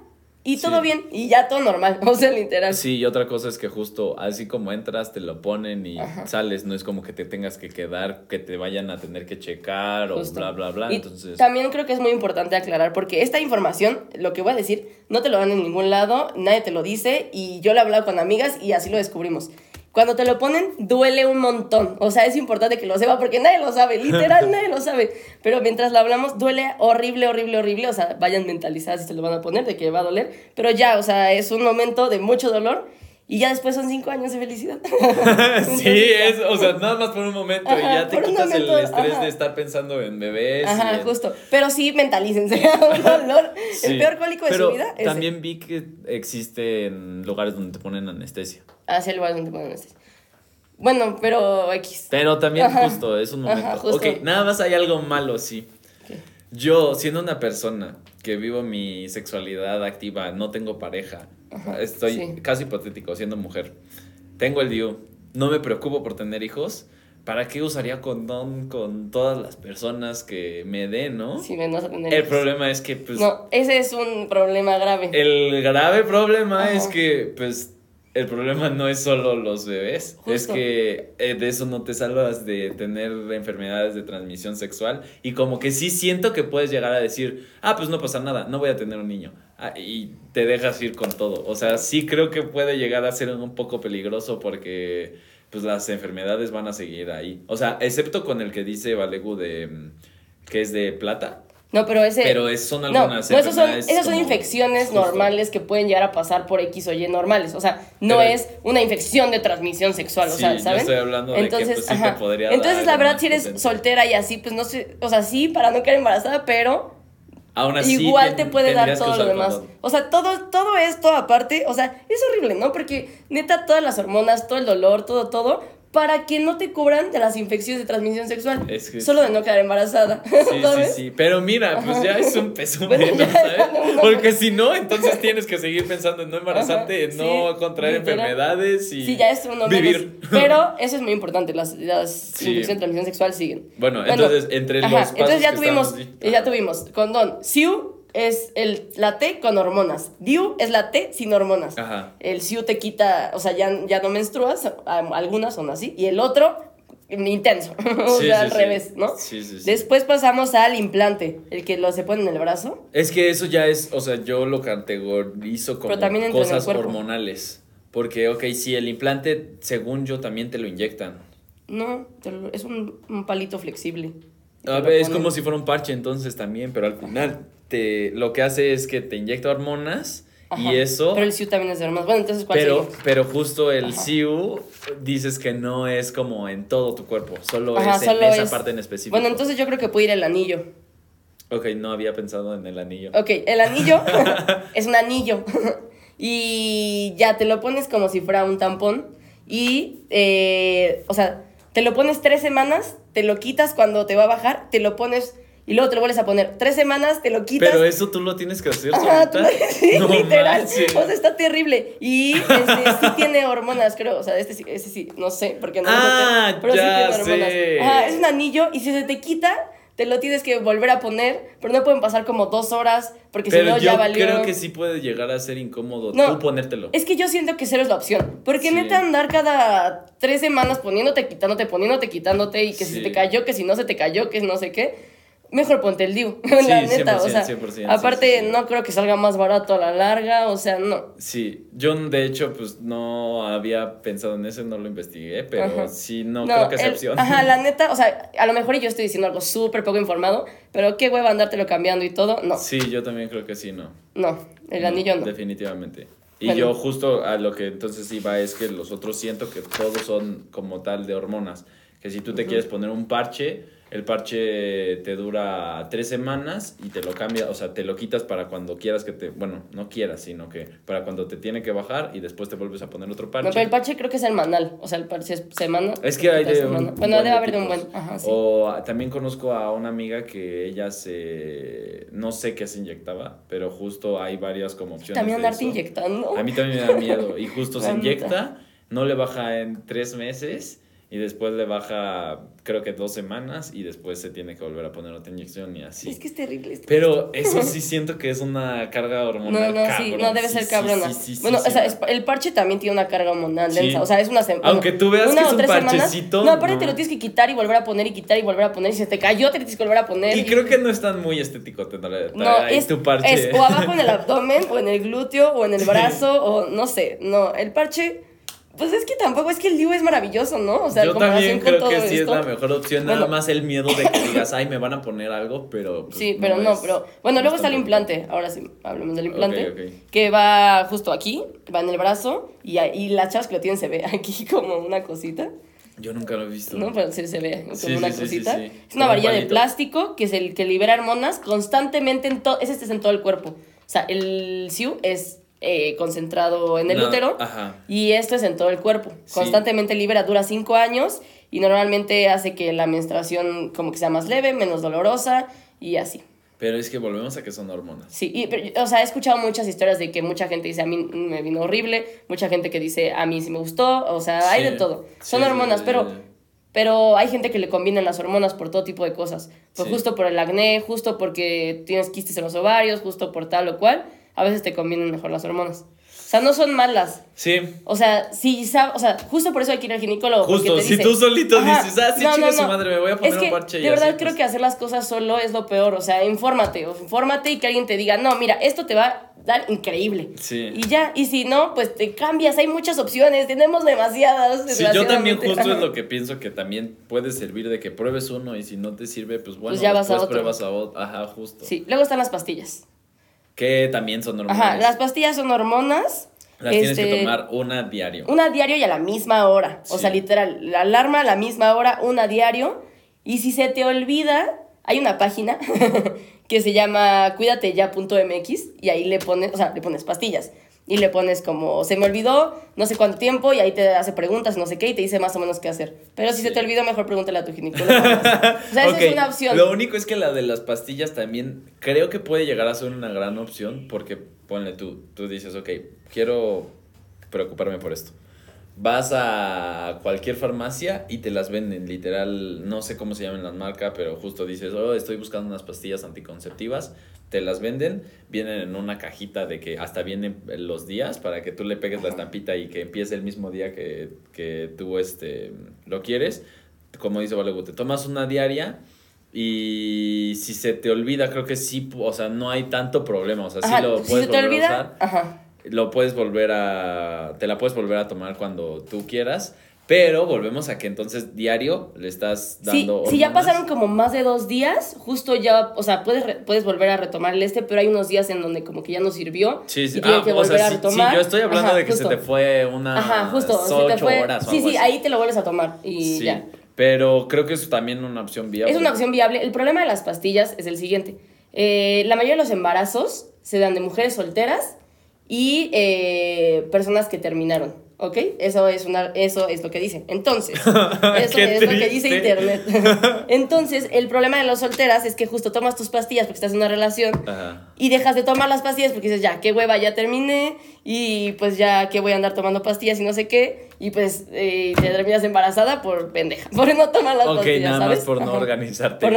Y todo Sí. bien, y ya todo normal. O sea, literal. Sí, y otra cosa es que justo así como entras, te lo ponen y Ajá. sales. No es como que te tengas que quedar, que te vayan a tener que checar o bla, bla, bla. Y Entonces, también creo que es muy importante aclarar porque esta información, lo que voy a decir, no te lo dan en ningún lado, nadie te lo dice y yo lo he hablado con amigas y así lo descubrimos. Cuando te lo ponen, duele un montón. O sea, es importante que lo sepa porque nadie lo sabe, literal nadie lo sabe. Pero mientras lo hablamos, duele horrible, horrible, horrible. O sea, vayan mentalizadas si se lo van a poner de que va a doler. Pero ya, o sea, es un momento de mucho dolor y ya después son cinco años de felicidad. sí, es, o sea, nada más por un momento y ya te quitas momento, el estrés ajá. de estar pensando en bebés. Ajá, en- justo. Pero sí, mentalícense. dolor. Sí. El peor cólico de Pero su vida es También vi que existe en lugares donde te ponen anestesia. hacia el lugar donde ponen anestesia. Bueno, pero X. Pero también Ajá. justo, es un momento. justo. Ok, nada más hay algo malo, sí. Yo, siendo una persona que vivo mi sexualidad activa, no tengo pareja, estoy sí. casi hipotético, siendo mujer, tengo el DIU, no me preocupo por tener hijos, ¿para qué usaría condón con todas las personas que me den, no? Si me vas a tener el hijos. problema es que, pues, No, ese es un problema grave. el grave problema Ajá. es que, pues, el problema no es solo los bebés, es Justo. que eh, de eso no te salvas de tener enfermedades de transmisión sexual y como que sí siento que puedes llegar a decir, ah, pues no pasa nada, no voy a tener un niño. Ah, y te dejas ir con todo. O sea, sí creo que puede llegar a ser un poco peligroso porque pues las enfermedades van a seguir ahí. O sea, excepto con el que dice Valegu de mm, que es de plata. No, pero ese. Pero es- son algunas no, son, esas son infecciones justo. normales que pueden llegar a pasar por X o Y normales. O sea, no Pero- es una infección de transmisión sexual. o sea, yo ¿saben? estoy hablando de que, pues, sí te ajá. podría Entonces, dar la verdad, si eres soltera y así, pues no sé. O sea, sí, para no quedar embarazada, pero Aún así, igual te puede dar todo lo demás. condón. O sea, todo, todo esto aparte, o sea, es horrible, ¿no? Porque neta, todas las hormonas, todo el dolor, todo, todo, para que no te cubran de las infecciones de transmisión sexual. Es que Solo sí. de no quedar embarazada. Sí, sí, ¿sabes? sí. Pero mira, pues ya es un peso menos, ¿sabes? Porque si no, entonces tienes que seguir pensando en no embarazarte, Ajá, en no sí, contraer literal. enfermedades y Sí, ya es uno vivir. menos. Pero eso es muy importante, las, las Sí. infecciones de transmisión sexual siguen. Bueno, entonces, entre los pasos Entonces ya que tuvimos, estamos- ya tuvimos condón. SIU es el, la T con hormonas. DIU es la T sin hormonas. Ajá. El SIU te quita, o sea, ya, ya no menstruas, algunas son así, y el otro, intenso, o Sí, sea, sí, al sí. revés, ¿no? Sí, sí, sí. Después pasamos al implante, el que lo se pone en el brazo. Es que eso ya es, o sea, yo lo categorizo como también cosas hormonales. Porque, ok, si el implante, según yo, también te lo inyectan. No, es un, un palito flexible. A ver, es como si fuera un parche entonces también, pero al final te, lo que hace es que te inyecta hormonas Ajá. y eso... Pero el SIU también es de hormonas. Bueno, entonces, ¿cuál Pero, sigue? pero justo el Ajá. SIU dices que no es como en todo tu cuerpo, solo Ajá, es en esa es- parte en específico. Bueno, entonces yo creo que puede ir el anillo. Ok, no había pensado en el anillo. Ok, el anillo es un anillo. y ya te lo pones como si fuera un tampón. Y, eh, o sea, te lo pones tres semanas, te lo quitas cuando te va a bajar, te lo pones y luego te lo vuelves a poner. Tres semanas, te lo quitas. Pero eso tú lo tienes que hacer Ajá, tú lo- sí, No literal. manches. O sea, está terrible. Y este, sí tiene hormonas, creo. O sea, este sí, ese sí, no sé, porque no Ah, noté, pero ya sí tiene hormonas. sé. Ajá, es un anillo y si se te quita, te lo tienes que volver a poner, pero no pueden pasar como dos horas, porque si no ya valió. creo que sí puede llegar a ser incómodo No, tú ponértelo. Es que yo siento que cero es la opción. Porque Sí. neta andar cada tres semanas poniéndote, quitándote, poniéndote, quitándote, y que si Sí. te cayó, que si no se te cayó, que no sé qué. Mejor ponte el DIU, Sí, la neta. o 100%, sea, 100%, aparte, sí, sí, sí. no creo que salga más barato a la larga, o sea, no. Sí, yo de hecho pues no había pensado en eso, no lo investigué, pero Ajá. sí no, creo que sea el- opción. Ajá, la neta, o sea, a lo mejor yo estoy diciendo algo súper poco informado, pero qué hueva andártelo cambiando y todo. No, Sí, yo también creo que sí, no. no, el anillo no. Definitivamente. Y Bueno. yo justo a lo que entonces iba es que los otros siento que todos son como tal de hormonas. Que si tú te quieres poner un parche, el parche te dura tres semanas y te lo cambia, o sea, te lo quitas para cuando quieras que te, bueno, no quieras, sino que para cuando te tiene que bajar y después te vuelves a poner otro parche. Pero el parche creo que es semanal, o sea, el parche es semana. Es que hay de un Bueno, buen debe haber de un buen, ajá, sí. O a- también conozco a una amiga que ella se no sé qué se inyectaba, pero justo hay varias como opciones. También andarte inyectando. A mí también me da miedo y justo se inyecta, no le baja en tres meses y después le baja creo que dos semanas y después se tiene que volver a poner otra inyección y así. Es que es terrible esto. Pero eso sí siento que es una carga No, hormonal. no, sí, no debe ser sí, cabrona. sí, sí, bueno, o sea, el parche también tiene una carga hormonal densa. O sea, es una semana. Aunque tú veas que es un parchecito, No, aparte no. te lo tienes que quitar y volver a poner y quitar y volver a poner. Y si se te cayó, te tienes que volver a poner. Y creo que no es tan muy estético tener No, es, tu parche. es o abajo en el abdomen, o en el glúteo, o en el brazo, o no sé. No, el parche, pues es que tampoco, es que el DIU es maravilloso, ¿no? O sea, Yo también con creo todo que sí esto. es la mejor opción. Nada Bueno. más el miedo de que digas, ay, me van a poner algo, pero. pues, Sí, pero no, es- pero. Bueno, no luego es está el implante. Ahora sí, hablemos del implante. Ok, ok. Que va justo aquí, va en el brazo. Y, ahí- y las chavas que lo tienen se ve aquí como una cosita. Yo nunca lo he visto. ¿No? Pero sí se ve como Sí, una sí, cosita. sí, sí. Es una varilla de plástico que es el que libera hormonas constantemente en todo. Ese este es en todo el cuerpo. O sea, el SIU es eh, concentrado en el No, útero. Ajá. Y esto es en todo el cuerpo. Sí. Constantemente libera, dura cinco años y normalmente hace que la menstruación como que sea más leve, menos dolorosa y así. Pero es que volvemos a que son hormonas. Sí, y, pero, o sea, he escuchado muchas historias de que mucha gente dice a mí me vino horrible, mucha gente que dice a mí sí me gustó, o sea, hay Sí. de todo. Son sí, hormonas, sí, pero pero hay gente que le convienen las hormonas por todo tipo de cosas. Pues justo por el acné, justo porque tienes quistes en los ovarios, justo por tal o cual, a veces te convienen mejor las hormonas. O sea, no son malas. Sí. O sea, si o sea, justo por eso hay que ir al ginecólogo. Justo, te si dice- tú solito Ajá, dices, ah, sí, no, chinga no, su no. madre, me voy a poner es que, un parche De verdad, así, creo pues. que hacer las cosas solo es lo peor. O sea, infórmate, o infórmate y que alguien te diga, no, mira, esto te va a dar increíble. Sí. Y ya, y si no, pues te cambias. Hay muchas opciones, tenemos demasiadas. Sí, yo también justo es lo que pienso que también puede servir de que pruebes uno y si no te sirve, pues bueno, Pues ya vas a otro. pruebas a otro. Ajá, justo. Sí, luego están las pastillas. Que también son hormonas. Ajá, las pastillas son hormonas. Las tienes que este, tomar una diario. Una diario y a la misma hora. O sea, literal, la alarma a la misma hora, una diario. Y si se te olvida, hay una página que se llama cuídateya.mx y ahí le pones, o sea, le pones pastillas. Y le pones como, se me olvidó, no sé cuánto tiempo, y ahí te hace preguntas, no sé qué, y te dice más o menos qué hacer. Pero si se te olvidó, mejor pregúntale a tu ginecólogo. o sea, esa Ok, es una opción. Lo único es que la de las pastillas también creo que puede llegar a ser una gran opción porque ponle tú, tú dices, ok, quiero preocuparme por esto. Vas a cualquier farmacia y te las venden, literal, no sé cómo se llaman las marcas, pero justo dices, oh, estoy buscando unas pastillas anticonceptivas, te las venden, vienen en una cajita de que hasta vienen los días para que tú le pegues la estampita y que empiece el mismo día que, que tú este, lo quieres. Como dice Valego, te tomas una diaria y si se te olvida, creo que sí, o sea, no hay tanto problema, o sea, sí Ajá, lo si puedes se te volver a usar ajá. lo puedes volver a. Te la puedes volver a tomar cuando tú quieras. Pero volvemos a que entonces diario le estás Sí, dando. si ya pasaron como más de dos días, justo ya, o sea, puedes, re- puedes volver a retomar el este, pero hay unos días en donde como que ya no sirvió Sí, sí. y Ah, que o sea, a sí, sí, yo estoy hablando Ajá, de que justo. se te fue una. Ajá, justo, se te fue. horas o sí, algo sí, así. ahí te lo vuelves a tomar y Sí, ya. Pero creo que es también una opción viable. Es una opción viable. El problema de las pastillas es el siguiente. Eh, la mayoría de los embarazos se dan de mujeres solteras y eh, personas que terminaron. ¿Ok? Eso es, una, eso es lo que dice. Entonces, eso es lo que dice internet. Entonces, el problema de las solteras es que justo tomas tus pastillas porque estás en una relación Ajá. y dejas de tomar las pastillas porque dices, ya, qué hueva, ya terminé y pues ya que voy a andar tomando pastillas y no sé qué. Y pues eh, te terminas embarazada por pendeja, por no tomar las Ok, pastillas, nada ¿sabes? más por no Ajá. organizarte. Por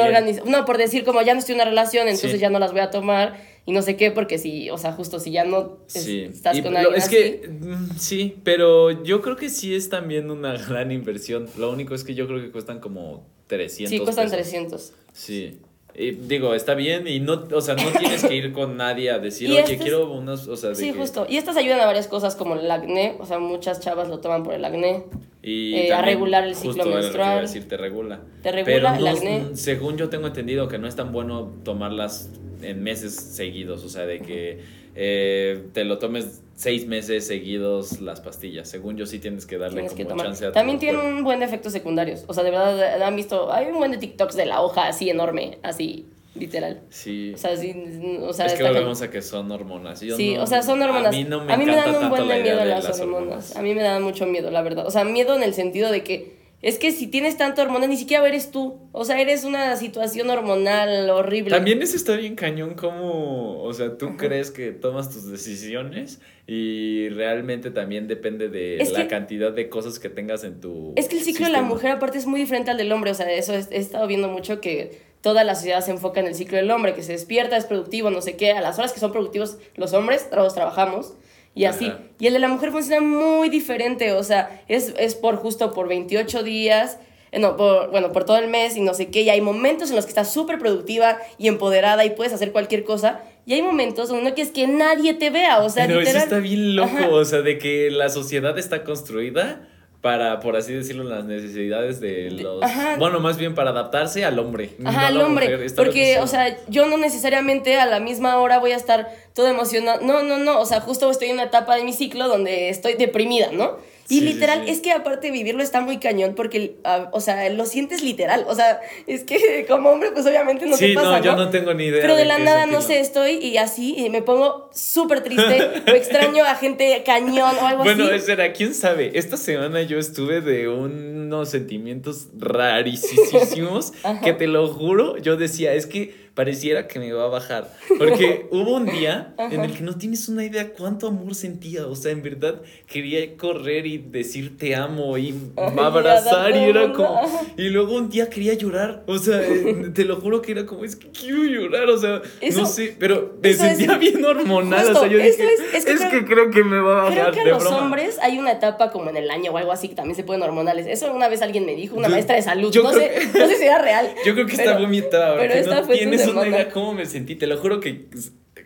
no por decir como ya no estoy en una relación, entonces Sí. ya no las voy a tomar y no sé qué, porque si, o sea, justo si ya no es- Sí. estás Y con lo- alguien es así, que mm, sí, pero yo creo que sí es también una gran inversión. Lo único es que yo creo que cuestan como 300 sí, cuestan pesos. 300. Sí. Y digo, está bien y no, o sea, no tienes que ir con nadie a decir, oye, estas- quiero unos, o sea, de Sí, que- justo. Y estas ayudan a varias cosas como el acné, o sea, muchas chavas lo toman por el acné. Y Eh, a regular el ciclo justo lo que menstrual. decir, te regula. Te regula Pero el no- acné. según yo tengo entendido que no es tan bueno tomarlas en meses seguidos, o sea, de que eh, te lo tomes seis meses seguidos las pastillas. Según yo sí tienes que darle Tienes como que chance a También cuerpo. un buen de efectos secundarios. O sea, de verdad, han visto, hay un buen de TikToks de la hoja así enorme, así, literal. Sí. O sea, sí, o sea, es que volvemos a que son hormonas. Yo Sí, no- o sea, son hormonas. A mí no me, a mí me dan un buen de miedo las, hormonas. A mí me dan mucho miedo, la verdad. O sea, miedo en el sentido de que es que si tienes tanta hormona, ni siquiera eres tú. O sea, eres una situación hormonal horrible. También eso está bien cañón como, o sea, tú crees que tomas tus decisiones y realmente también depende de Es la que- cantidad de cosas que tengas en tu Es que el ciclo de la mujer aparte es muy diferente al del hombre, o sea, eso es- he estado viendo mucho que toda la sociedad se enfoca en el ciclo del hombre, que se despierta, es productivo, no sé qué, a las horas que son productivos los hombres, todos trabajamos y así. Ajá. Y el de la mujer funciona muy diferente, o sea, es, es por justo por 28 días. eh, No, por, bueno, por todo el mes y no sé qué, y hay momentos en los que estás súper productiva y empoderada y puedes hacer cualquier cosa, y hay momentos donde no quieres que nadie te vea, o sea, Pero literal. eso está bien loco, Ajá. o sea, de que la sociedad está construida para, por así decirlo, las necesidades de los... ajá. Bueno, más bien para adaptarse al hombre. Ajá, al hombre. mujer. Porque, o sea, yo no necesariamente a la misma hora voy a estar todo emocionada. No, no, no. O sea, justo estoy en una etapa de mi ciclo donde estoy deprimida, ¿no? Y Sí, literal, sí. es que aparte de vivirlo está muy cañón porque, ah, o sea, lo sientes literal. O sea, es que como hombre, pues obviamente no sí, te pasa, no, yo no tengo ni idea. Pero de la qué nada, no sé, estoy y así, y me pongo súper triste, o extraño a gente cañón o algo Bueno, así. ese era, quién sabe. Esta semana yo estuve de unos sentimientos rarísimos que te lo juro, yo decía, es que pareciera que me va a bajar. Porque hubo un día en el que no tienes una idea cuánto amor sentía. O sea, en verdad quería correr y decir te amo y Ay, abrazar y era como... Y luego un día quería llorar. O sea, eh, te lo juro que era como, es que quiero llorar. O sea, Eso- no sé, pero me eso es- sentía bien hormonal. Justo, o sea, yo dije, es- es que creo- creo que me va a Creo bajar. que a de los broma. hombres hay una etapa como en el año o algo así que también se ponen hormonales. Eso una vez alguien me dijo, una Yo- maestra de salud. No creo sé, no sé si era real. Yo creo que pero- está vomitada, pero porque esta no fue tu tienes una idea cómo me sentí. Te lo juro que,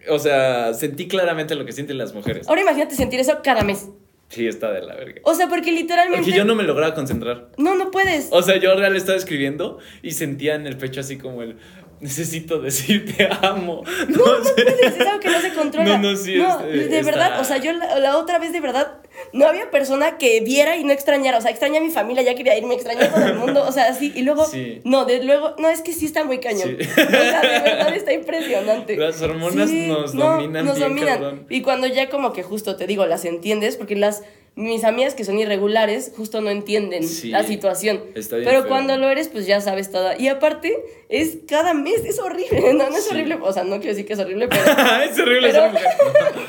o sea, sentí claramente lo que sienten las mujeres. Ahora imagínate sentir eso cada mes. Sí, está de la verga. O sea, porque literalmente. Porque yo no me lograba concentrar. No, no puedes. O sea, yo real estaba escribiendo y sentía en el pecho así como el necesito decir te amo. No, sé. puedes, es algo que no se controla. No, no, sí, No, es- de está- verdad, o sea, yo la, la otra vez de verdad no había persona que viera y no extrañara. O sea, extraña a mi familia, ya quería irme, extraña a todo el mundo. O sea, así. Y luego, Sí. no, de luego, no, es que sí está muy cañón. Sí. O sea, de verdad está impresionante. Las hormonas nos dominan nos bien, dominan. cabrón. Y cuando ya como que justo te digo, las entiendes, porque las mis amigas que son irregulares justo no entienden Sí. la situación. Está bien Pero feo. cuando lo eres, pues ya sabes todo. Y aparte, es cada mes, es horrible. No, no es Sí. horrible, o sea, no quiero decir que es horrible, pero, es horrible Pero- ser mujer.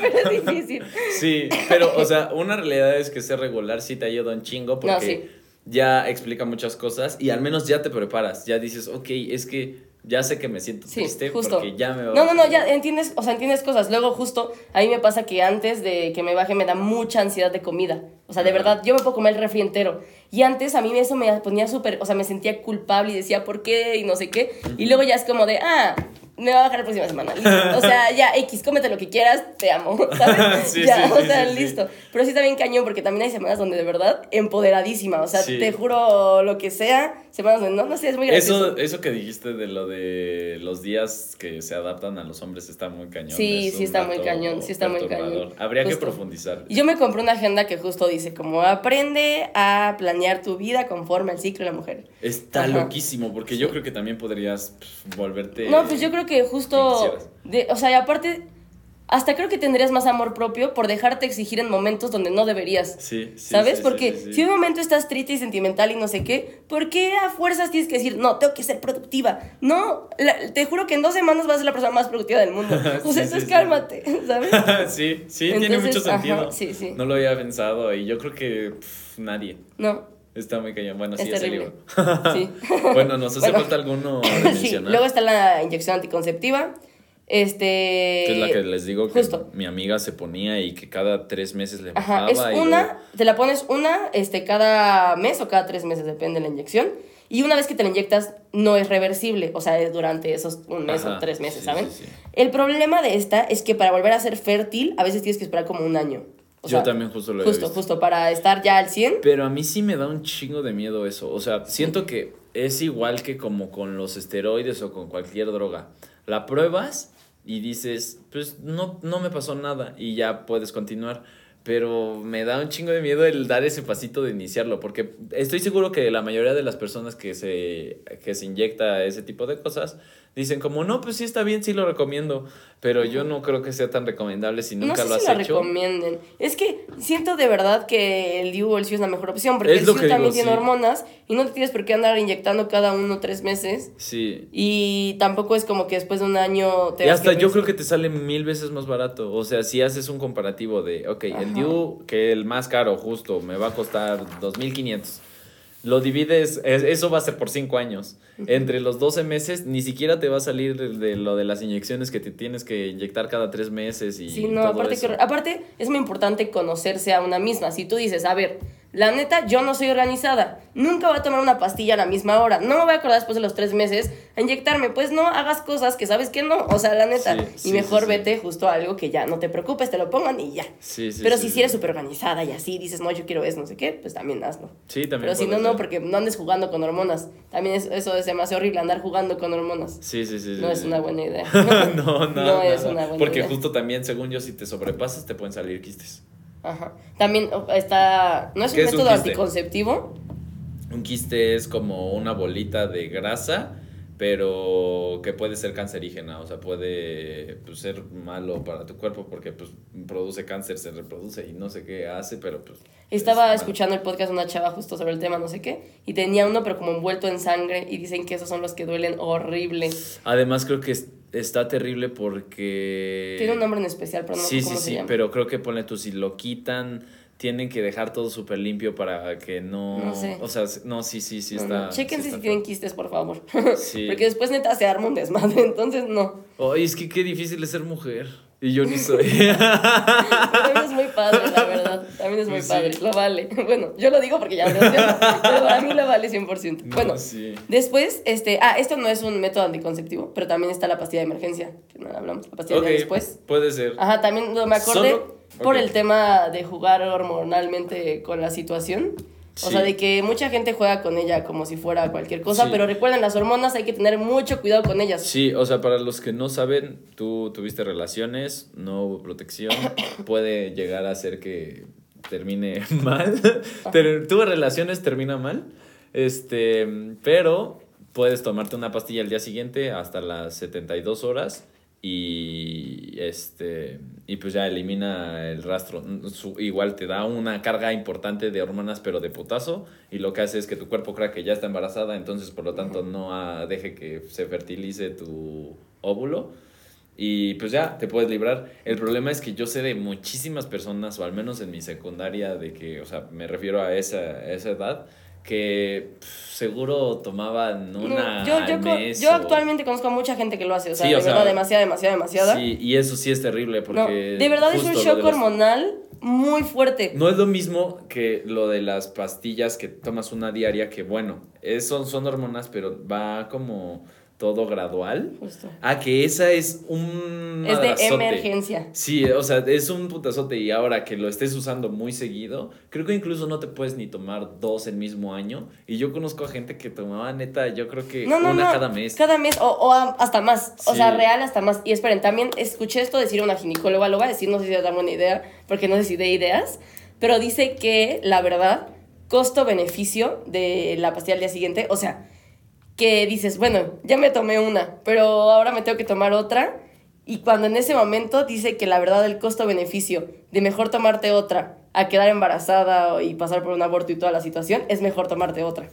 pero es difícil. Sí, pero, o sea, una realidad es que ser regular sí te ayuda un chingo porque No, sí. ya explica muchas cosas y al menos ya te preparas. Ya dices, ok, es que ya sé que me siento Sí, triste justo. porque ya me va No, no, no, ya entiendes, o sea, entiendes cosas. Luego justo a mí me pasa que antes de que me baje me da mucha ansiedad de comida. O sea, de Ajá. verdad, yo me puedo comer el refri entero. Y antes a mí eso me ponía súper, o sea, me sentía culpable y decía, ¿por qué? Y no sé qué. Y luego ya es como de, ah, me va a bajar la próxima semana. Listo. O sea, ya, X, cómete lo que quieras, te amo. ¿Sabes? Sí, ya, sí, o sea, sí, listo. Pero sí está bien cañón porque también hay semanas donde de verdad empoderadísima. O sea, te juro lo que sea. Semanas donde no, no sé, es muy gracioso. Eso, eso que dijiste de lo de los días que se adaptan a los hombres está muy cañón. Sí, es sí está muy cañón, sí está muy cañón. Habría que profundizar. Yo me compré una agenda que justo dice como aprende a planear tu vida conforme al ciclo de la mujer. Está Ajá. loquísimo porque yo creo que también podrías pf, volverte No, pues yo creo creo que justo, de, o sea, y aparte, hasta creo que tendrías más amor propio por dejarte exigir en momentos donde no deberías. Sí, sí. ¿Sabes? sí, Porque sí, si un momento estás triste y sentimental y no sé qué, ¿por qué a fuerzas tienes que decir, no, tengo que ser productiva? No, la- te juro que en dos semanas vas a ser la persona más productiva del mundo. O sea, entonces cálmate, ¿sabes? sí, sí, tiene Entonces, mucho ajá, sentido. sí. No lo había pensado y yo creo que pf, nadie. No, Está muy cañón. Bueno, sí, es ese terrible. libro. Sí. bueno, nos hace Bueno. falta alguno de sí, luego está la inyección anticonceptiva. Este. que es la que les digo que Justo. mi amiga se ponía y que cada tres meses le Ajá, bajaba. es y una, luego- te la pones una este, cada mes o cada tres meses, depende de la inyección. Y una vez que te la inyectas, no es reversible, o sea, es durante esos un mes Ajá, o tres meses, sí, ¿saben? sí, sí. El problema de esta es que para volver a ser fértil, a veces tienes que esperar como un año. O Yo sea, también justo lo he Justo, visto. justo, para estar ya al 100. Pero a mí sí me da un chingo de miedo eso. O sea, siento que es igual que como con los esteroides o con cualquier droga. La pruebas y dices, pues no, no me pasó nada y ya puedes continuar. Pero me da un chingo de miedo el dar ese pasito de iniciarlo, porque estoy seguro que la mayoría de las personas que se, que se inyecta ese tipo de cosas dicen como, no, pues sí está bien, sí lo recomiendo, pero yo no creo que sea tan recomendable si No nunca sé lo si has la hecho. recomienden. Es que siento de verdad que el DIU o el SIU es la mejor opción, porque Es el SIU también digo, tiene sí. hormonas y no te tienes por qué andar inyectando cada uno tres meses. Sí, Y tampoco es como que después de un año te Y hasta yo creo que te sale mil veces más barato. O sea, si haces un comparativo de, ok, Ajá. el DIU, que el más caro justo, me va a costar 2.500. Lo divides, es- eso va a ser por 5 años. Entre los 12 meses, ni siquiera te va a salir de, de lo de las inyecciones que te tienes que inyectar cada 3 meses y Sí, no, todo aparte, eso. que, aparte es muy importante conocerse a una misma. Si tú dices, a ver, la neta, yo no soy organizada, nunca voy a tomar una pastilla a la misma hora, no me voy a acordar después de los tres meses a inyectarme, pues no hagas cosas que sabes que no, o sea, la neta. Sí, y sí, mejor sí, vete justo a algo que ya no te preocupes, te lo pongan y ya. Sí, sí, Pero si eres súper organizada y así dices, no, yo quiero eso, no sé qué, pues también hazlo. Sí, también. Pero si no, no, porque no andes jugando con hormonas. También es- eso es demasiado horrible, andar jugando con hormonas. Sí, sí, sí. No es una buena idea. no, no, No es nada. una buena Porque idea. justo también, según yo, si te sobrepasas, te pueden salir quistes. Ajá. También está. ¿No es un ¿Qué es un método anticonceptivo? Un quiste es como una bolita de grasa, pero que puede ser cancerígena, o sea, puede pues, ser malo para tu cuerpo porque pues, produce cáncer, se reproduce y no sé qué hace, pero pues... Estaba es escuchando el podcast de una chava justo sobre el tema, no sé qué, y tenía uno, pero como envuelto en sangre, y dicen que esos son los que duelen horrible. Además creo que es- está terrible porque... Tiene un nombre en especial, pero no sí, sé cómo sí, se sí, llama. pero creo que pone tú, si lo quitan, tienen que dejar todo súper limpio para que no... No sé. O sea, no, sí, sí, sí No, está... no. Chéquense sí si tienen quistes, por favor. Sí. Porque después neta se arma un desmadre, entonces no. Ay, es que qué difícil es ser mujer. Y yo ni soy. También es muy padre, la verdad. También es muy Sí. padre. Lo vale. Bueno, yo lo digo porque ya lo sé, pero para mí lo vale 100%. No, bueno, sí. después, este. Ah, esto no es un método anticonceptivo, pero también está la pastilla de emergencia, que no la hablamos. La pastilla Ok, de después. puede ser. Ajá, también lo- me acordé Solo- por el tema de jugar hormonalmente con la situación. O sea, de que mucha gente juega con ella como si fuera cualquier cosa, Sí. pero recuerden, las hormonas hay que tener mucho cuidado con ellas. Sí, o sea, para los que no saben, tú tuviste relaciones, no hubo protección, puede llegar a hacer que termine mal. Tuve relaciones, termina mal. Este, pero puedes tomarte una pastilla el día siguiente hasta las 72 horas y este y pues ya elimina el rastro. Su- igual te da una carga importante de hormonas pero de putazo y lo que hace es que tu cuerpo crea que ya está embarazada, entonces por lo tanto no ah, deje que se fertilice tu óvulo y pues ya te puedes librar. El problema es que yo sé de muchísimas personas, o al menos en mi secundaria, de que, o sea, me refiero a esa, a esa edad, que pff, seguro tomaban No, una yo, yo, al co- mes yo o- actualmente conozco a mucha gente que lo hace, o sea, Sí, o de sea, verdad, demasiada, demasiada, demasiada. Sí, y eso sí es terrible no, porque... de verdad es un shock las- hormonal muy fuerte. No es lo mismo que lo de las pastillas que tomas una diaria, que bueno, son, son hormonas, pero va como todo gradual. Justo. Ah, que esa es un... Es de emergencia. Sí, o sea, es un putazote y ahora que lo estés usando muy seguido, creo que incluso no te puedes ni tomar dos el mismo año. Y yo conozco a gente que tomaba neta, yo creo que No, no, una no. cada mes. Cada mes, o, o a- hasta más. O sea, real hasta más. Y esperen, también escuché esto decir una ginecóloga, lo voy a decir, no sé si una buena idea, porque no sé si de ideas, pero dice que la verdad, costo-beneficio de la pastilla al día siguiente, o sea, que dices, bueno, ya me tomé una, pero ahora me tengo que tomar otra. Y cuando en ese momento dice que la verdad el costo-beneficio de mejor tomarte otra a quedar embarazada y pasar por un aborto y toda la situación, es mejor tomarte otra.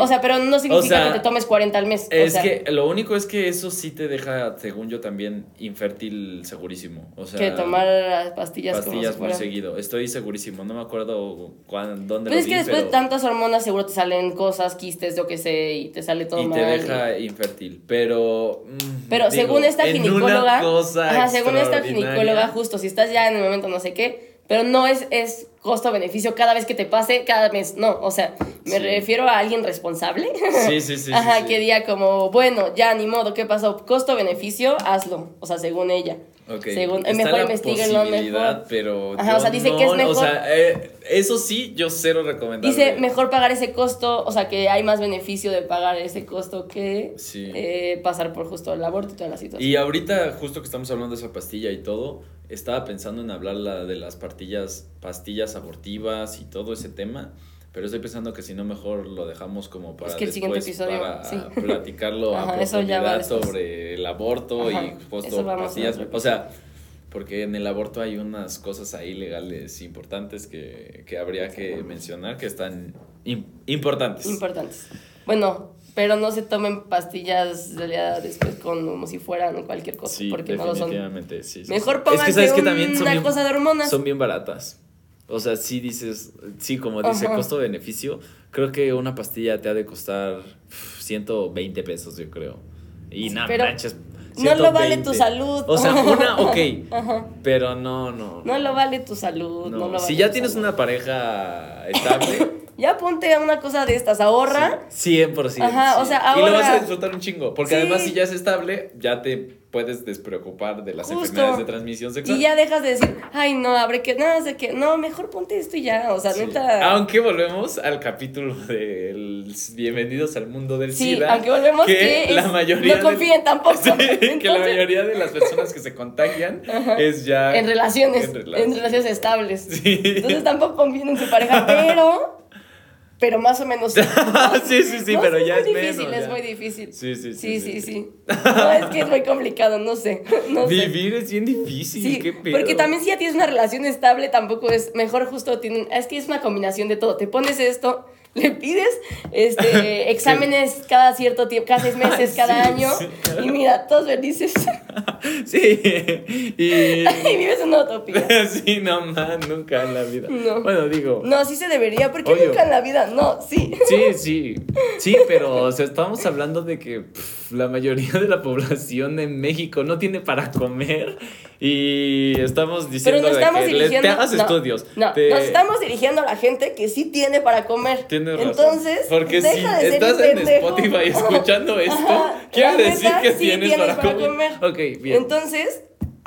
O sea, pero no significa O sea, que te tomes 40 al mes. o Es sea, que lo único es que eso sí te deja, según yo también, infértil segurísimo. O sea, que tomar pastillas, como pastillas si muy seguido. Estoy segurísimo, no me acuerdo cuán, dónde Pues lo es que después de tantas hormonas seguro te salen cosas, quistes, yo que sé, y te sale todo y mal. te deja infértil, pero... mm, Pero digo, según esta ginecóloga, cosa ajá, según esta ginecóloga, justo si estás ya en el momento no sé qué, pero no es, es costo-beneficio cada vez que te pase, cada mes, no, o sea, me Sí. refiero a alguien responsable. Sí, sí, sí. Ajá, sí, sí. que diga como, bueno, ya ni modo, ¿qué pasó? Costo-beneficio, hazlo, o sea, según ella. Según, mejor investiguenlo mejor. pero Ajá, o sea, dice no, que es mejor. O sea, eh, eso sí, yo cero recomendable. Dice, mejor pagar ese costo, o sea, que hay más beneficio de pagar ese costo que Sí. eh, pasar por justo el aborto y toda la situación. Y ahorita, justo que estamos hablando de esa pastilla y todo, estaba pensando en hablar la de las pastillas, pastillas abortivas y todo ese tema. Pero estoy pensando que si no, mejor lo dejamos como para Es que el siguiente después episodio, para sí. platicarlo a Ajá, va profundidad sobre el aborto Ajá, y justo a pastillas. O sea, porque en el aborto hay unas cosas ahí legales importantes que, que habría que mencionar que están im- importantes. Importantes. Bueno, pero no se tomen pastillas después con, como si fueran cualquier cosa, Sí, porque no lo son. definitivamente, sí, sí, Mejor pónganse una cosa de hormonas. Son bien baratas. O sea, sí dices, sí, como dice, costo-beneficio, creo que una pastilla te ha de costar uf, 120 pesos, yo creo. Y nada, pero manches, no lo vale 120. tu salud. O sea, una, ok, Ajá. pero no, no. No lo vale tu salud. No, no. lo vale si ya tienes salud. una pareja estable, Ya ponte a una cosa de estas, ahorra. Sí, 100%. Ajá, o sea, Y lo vas a disfrutar un chingo. Porque Sí. además, si ya es estable, ya te puedes despreocupar de las Justo. enfermedades de transmisión sexual. Y ya dejas de decir, ay, no, abre que nada, sé que, no, mejor ponte esto y ya. O sea, Sí. neta. Aunque volvemos al capítulo del Bienvenidos al mundo del Sí, SIDA. aunque volvemos que la es- mayoría no confíen tampoco. Sí, que la mayoría de las personas que se contagian es ya en relaciones, en en relaciones. relaciones, estables. Sí. Entonces tampoco confíen en su pareja, pero, pero más o menos. sí, sí, sí, No, pero ya es es muy menos. difícil, es muy difícil. Sí, sí, Sí, sí. sí, sí. No, es que es muy complicado, no sé. No sé. Vivir es bien difícil, Sí, qué pedo. porque también si ya tienes una relación estable, tampoco es mejor justo tienen, es que es una combinación de todo. Te pones esto, le pides este exámenes cada cierto tiempo, cada seis meses, cada Sí, año, sí, y mira, todos felices. Sí, y... y vives una utopía. sí, no más, nunca en la vida. No. Bueno, digo. No, sí se debería, porque nunca en la vida, no, sí. Sí, sí. Sí, pero o sea, estamos hablando de que la mayoría de la población en México no tiene para comer y estamos diciendo de que les- dirigiendo. te hagas no, estudios. No, te- nos estamos dirigiendo a la gente que sí tiene para comer. Tienes razón. Entonces, porque si deja de ser estás un en. Spotify escuchando esto, Ajá, quiere decir que sí tienes, para, comer. Ok, bien. Entonces,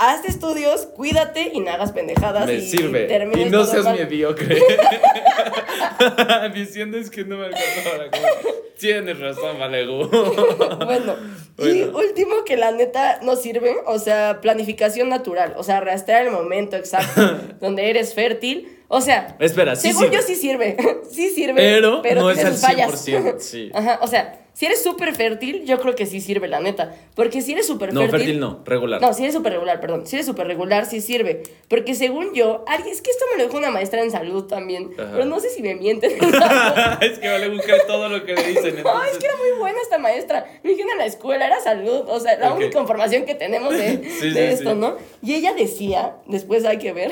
hazte estudios, cuídate y no hagas pendejadas. Me y sirve. Y no seas mal. mediocre. Diciendo es que no me alcanza para comer. Tienes razón, Valegu. Bueno, y último que la neta no sirve, o sea, planificación natural, o sea, rastrear el momento exacto donde eres fértil. O sea, Espera, sí según sirve. yo sí sirve, sí sirve, Pero no es al sus fallas. 100%, sí. Ajá, o sea, si eres súper fértil, yo creo que sí sirve, la neta. Porque si eres súper No, fértil. fértil no, regular. No, si eres súper regular, perdón. Si eres súper regular, sí sirve. Porque según yo, alguien, es que esto me lo dijo una maestra en salud también. Ajá. Pero no sé si me mienten. es que Valegu cree todo lo que le dicen. No, es que era muy buena esta maestra. Me dijeron en la escuela, era salud. O sea, la Ok. única información que tenemos de, Sí, de sí, esto, sí. ¿no? Y ella decía, después hay que ver,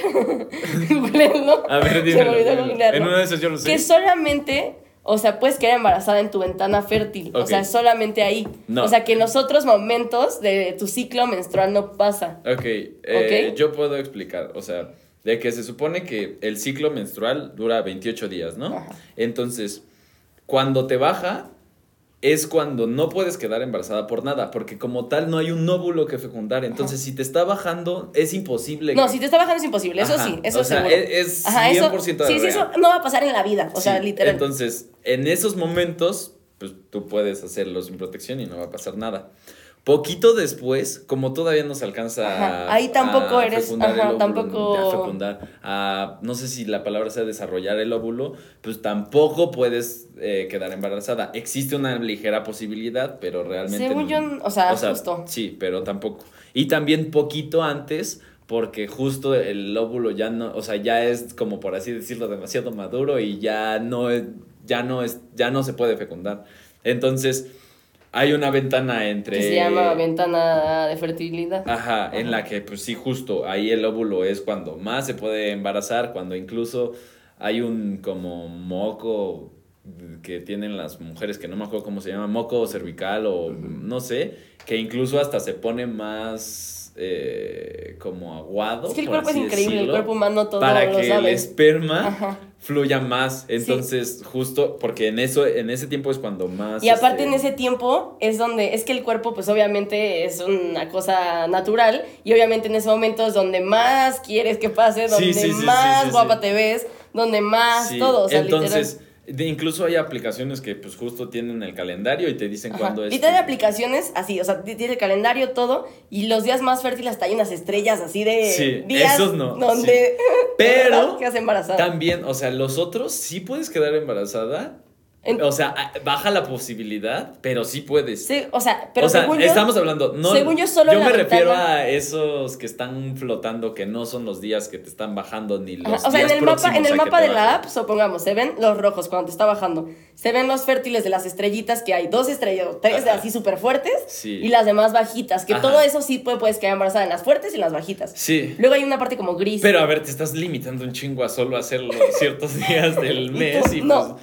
googleenlo. A ver, dímelo. dímelo. En uno de esos yo lo sé. Que solamente, o sea, puedes quedar embarazada en tu ventana fértil. O sea, solamente ahí. No. O sea, que en los otros momentos de tu ciclo menstrual no pasa. Ok, eh, Ok. yo puedo explicar, o sea, de que se supone que el ciclo menstrual dura 28 días, ¿no? Ajá. Entonces, cuando te baja, es cuando no puedes quedar embarazada por nada, porque como tal no hay un óvulo que fecundar. Entonces, si te está bajando, es imposible. No, que- si te está bajando es imposible, eso sí, eso o sea, seguro. es- es Ajá, eso- 100% Sí, sí, eso no va a pasar en la vida, o sea, literal. Entonces, en esos momentos, pues tú puedes hacerlo sin protección y no va a pasar nada. Poquito después, como todavía no se alcanza Ajá, ahí tampoco a eres- fecundar el ajá, óvulo, tampoco- a fecundar, a- no sé si la palabra sea desarrollar el óvulo, pues tampoco puedes eh, quedar embarazada. Existe una ligera posibilidad, pero realmente... Según yo, o sea, justo. Sí, pero tampoco. Y también poquito antes, porque justo el óvulo ya no, o sea, ya es como por así decirlo, demasiado maduro y ya no es, ya no es, ya no se puede fecundar. Entonces, hay una ventana entre. Que se llama ventana de fertilidad. Ajá, en la que, pues sí, justo ahí el óvulo es cuando más se puede embarazar, cuando incluso hay un como moco que tienen las mujeres, que no me acuerdo cómo se llama, moco cervical o no sé, que incluso hasta se pone más eh, como aguado. Es que el por cuerpo es increíble, el cuerpo humano todo Para lo que el esperma Ajá. fluya más. Entonces, justo porque en eso, en ese tiempo es cuando más. Y aparte este, en ese tiempo es donde, es que el cuerpo pues obviamente es una cosa natural y obviamente en ese momento es donde más quieres que pase, donde sí, sí, sí, más guapa te ves, donde más todo, o sea, entonces, de- incluso hay aplicaciones que pues justo tienen el calendario y te dicen Ajá. cuándo es. Literal hay tu- aplicaciones así, o sea, tiene el calendario todo y los días más fértiles hasta hay unas estrellas así de Sí, días esos no, donde Pero que embarazada. también, o sea, los otros sí puedes quedar embarazada. En- O sea, baja la posibilidad, pero sí puedes. Sí, o sea, pero o sea, según yo, estamos hablando, no, según yo solo en me refiero a esos que están flotando, que no son los días que te están bajando ni los Ajá, O sea, en días el mapa, en el mapa de la app, supongamos, se ven los rojos cuando te está bajando. Se ven los fértiles de las estrellitas, que hay dos estrellas, tres Ajá. así súper fuertes, Sí. y las demás bajitas, que Ajá. todo eso sí puede- puedes quedar embarazada en las fuertes y en las bajitas. Sí. Luego hay una parte como gris. Pero a ver, te estás limitando un chingo a solo hacerlo ciertos días del Y mes tú, y no. pues.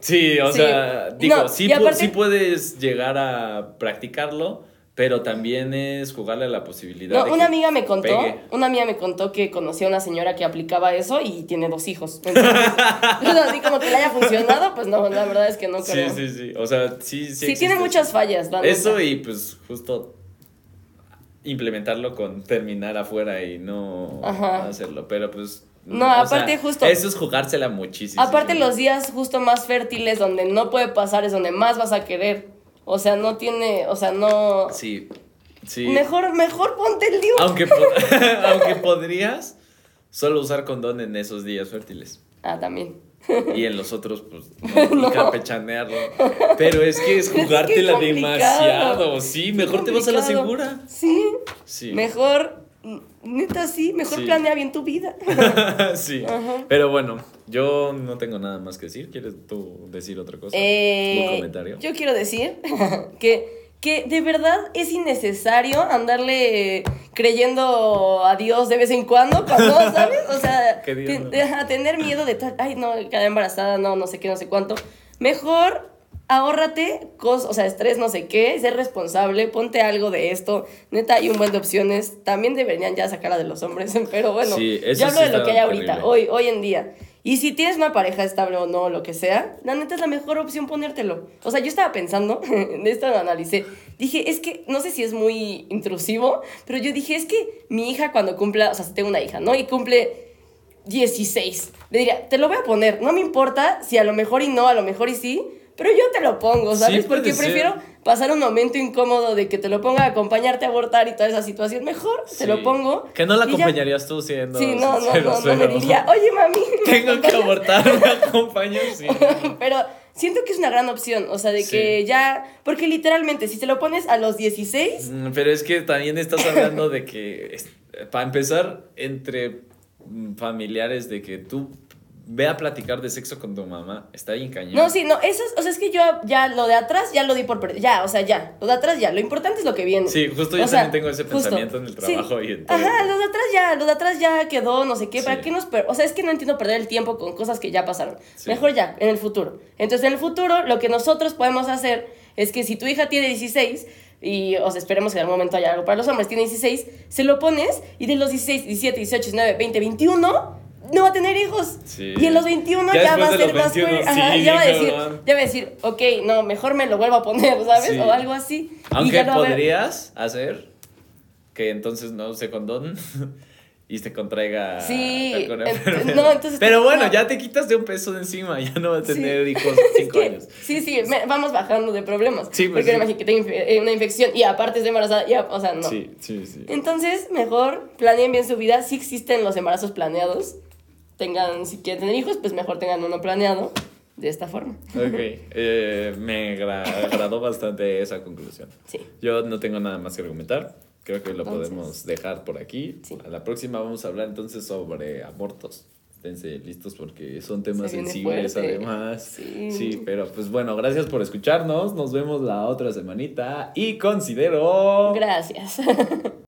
Sí, o Sí. sea, digo, No, sí, aparte- sí puedes llegar a practicarlo, pero también es jugarle a la posibilidad. No, de una que amiga me contó, pegue. una amiga me contó que conocía a una señora que aplicaba eso y tiene dos hijos. Entonces, así como que le haya funcionado, pues no, la verdad es que no Sí, creo. sí, sí. O sea, sí, sí. Sí, tiene muchas fallas, la Eso y pues justo implementarlo con terminar afuera y no Ajá. hacerlo. Pero pues. No, aparte sea, justo- Eso es jugársela muchísimo. Aparte los días justo más fértiles donde no puede pasar es donde más vas a querer. O sea, no tiene, o sea, no... Sí. Sí. Mejor, mejor ponte el lío. Aunque, po- aunque podrías solo usar condón en esos días fértiles. Ah, también. Y en los otros, pues, no, y campechanearlo. Pero es que es Es que jugártela demasiado. Sí, mejor te vas a la segura. Sí. Sí. Mejor, neta sí, mejor Sí. planea bien tu vida. sí. Ajá. Pero bueno, yo no tengo nada más que decir. ¿Quieres tú decir otra cosa? Eh, ¿Un comentario? Yo quiero decir que, que de verdad es innecesario andarle creyendo a Dios de vez en cuando, cuando, ¿sabes? O sea, te- ajá, tener miedo de tal, ay, no, quedar embarazada, no, no sé qué, no sé cuánto. Mejor ahórrate cosas, o sea, estrés, no sé qué, ser responsable, ponte algo de esto. Neta, hay un buen de opciones. También deberían ya sacarla de los hombres, pero bueno, Sí, eso yo hablo sí de lo que hay ahorita, hoy, hoy en día. Y si tienes una pareja estable o no, lo que sea, la neta es la mejor opción ponértelo. O sea, yo estaba pensando, de esto lo analicé, dije, es que, no sé si es muy intrusivo, pero yo dije, es que mi hija cuando cumpla, o sea, si tengo una hija, ¿no? Y cumple 16, le diría, te lo voy a poner, no me importa si a lo mejor y no, a lo mejor y sí, pero yo te lo pongo, ¿sabes? Sí, Porque ser. prefiero pasar un momento incómodo de que te lo ponga a acompañarte a abortar y toda esa situación, mejor te Sí. lo pongo. Que no la y ya. acompañarías tú siendo. Sí, no, no, no, no me diría, oye mami. Tengo que abortar, me acompañas. Sí. Pero siento que es una gran opción, o sea, de Sí. que ya, porque literalmente, si te lo pones a los 16, Mm, Pero es que también estás hablando de que, para empezar, entre mm, familiares, de que tú ve a platicar de sexo con tu mamá, está bien cañón. no, sí, no, eso es, o sea, es que yo ya lo de atrás ya lo di por perdido, ya, o sea, ya, lo de atrás ya, lo importante es lo que viene. Sí, justo yo O sea, también tengo ese justo, pensamiento en el sí. trabajo y en todo. Ajá, lo de atrás ya, lo de atrás ya quedó, no sé qué, ¿para Sí. qué nos... o sea, es que no entiendo perder el tiempo con cosas que ya pasaron. Sí. Mejor ya, en el futuro. Entonces, en el futuro, lo que nosotros podemos hacer es que si tu hija tiene 16, y, o sea, esperemos que en algún momento haya algo para los hombres, tiene 16, se lo pones, y de los 16, 17, 18, 19, 20, 21... No va a tener hijos. Sí. Y en los 21 Ya ya, va a ser los más 21, fuerte. Ajá, sí, ya va a decir, ya va a decir, ok, no, mejor me lo vuelvo a poner, ¿sabes? Sí. O algo así. Aunque va podrías hacer que entonces no use condón y te contraiga Sí, ent- no, entonces- Pero bueno, no. ya te quitas de un peso de encima, ya no vas a tener Sí. hijos Es cinco años. Sí, sí, me- vamos bajando de problemas. Sí, pues Porque sí. imagínate que tengo eh, una infección y aparte estoy embarazada, ya, o sea, no. Sí, sí, sí. Entonces, mejor planeen bien su vida. Si existen los embarazos planeados, tengan, si quieren tener hijos, pues mejor tengan uno planeado de esta forma. Ok, eh, me gra- agradó bastante esa conclusión. Sí. Yo no tengo nada más que argumentar. Creo que lo Entonces- podemos dejar por aquí. Sí. A la próxima vamos a hablar entonces sobre abortos. Esténse listos porque son temas sensibles fuerte. además. Sí. sí, pero pues bueno, gracias por escucharnos. Nos vemos la otra semanita y considero... Gracias.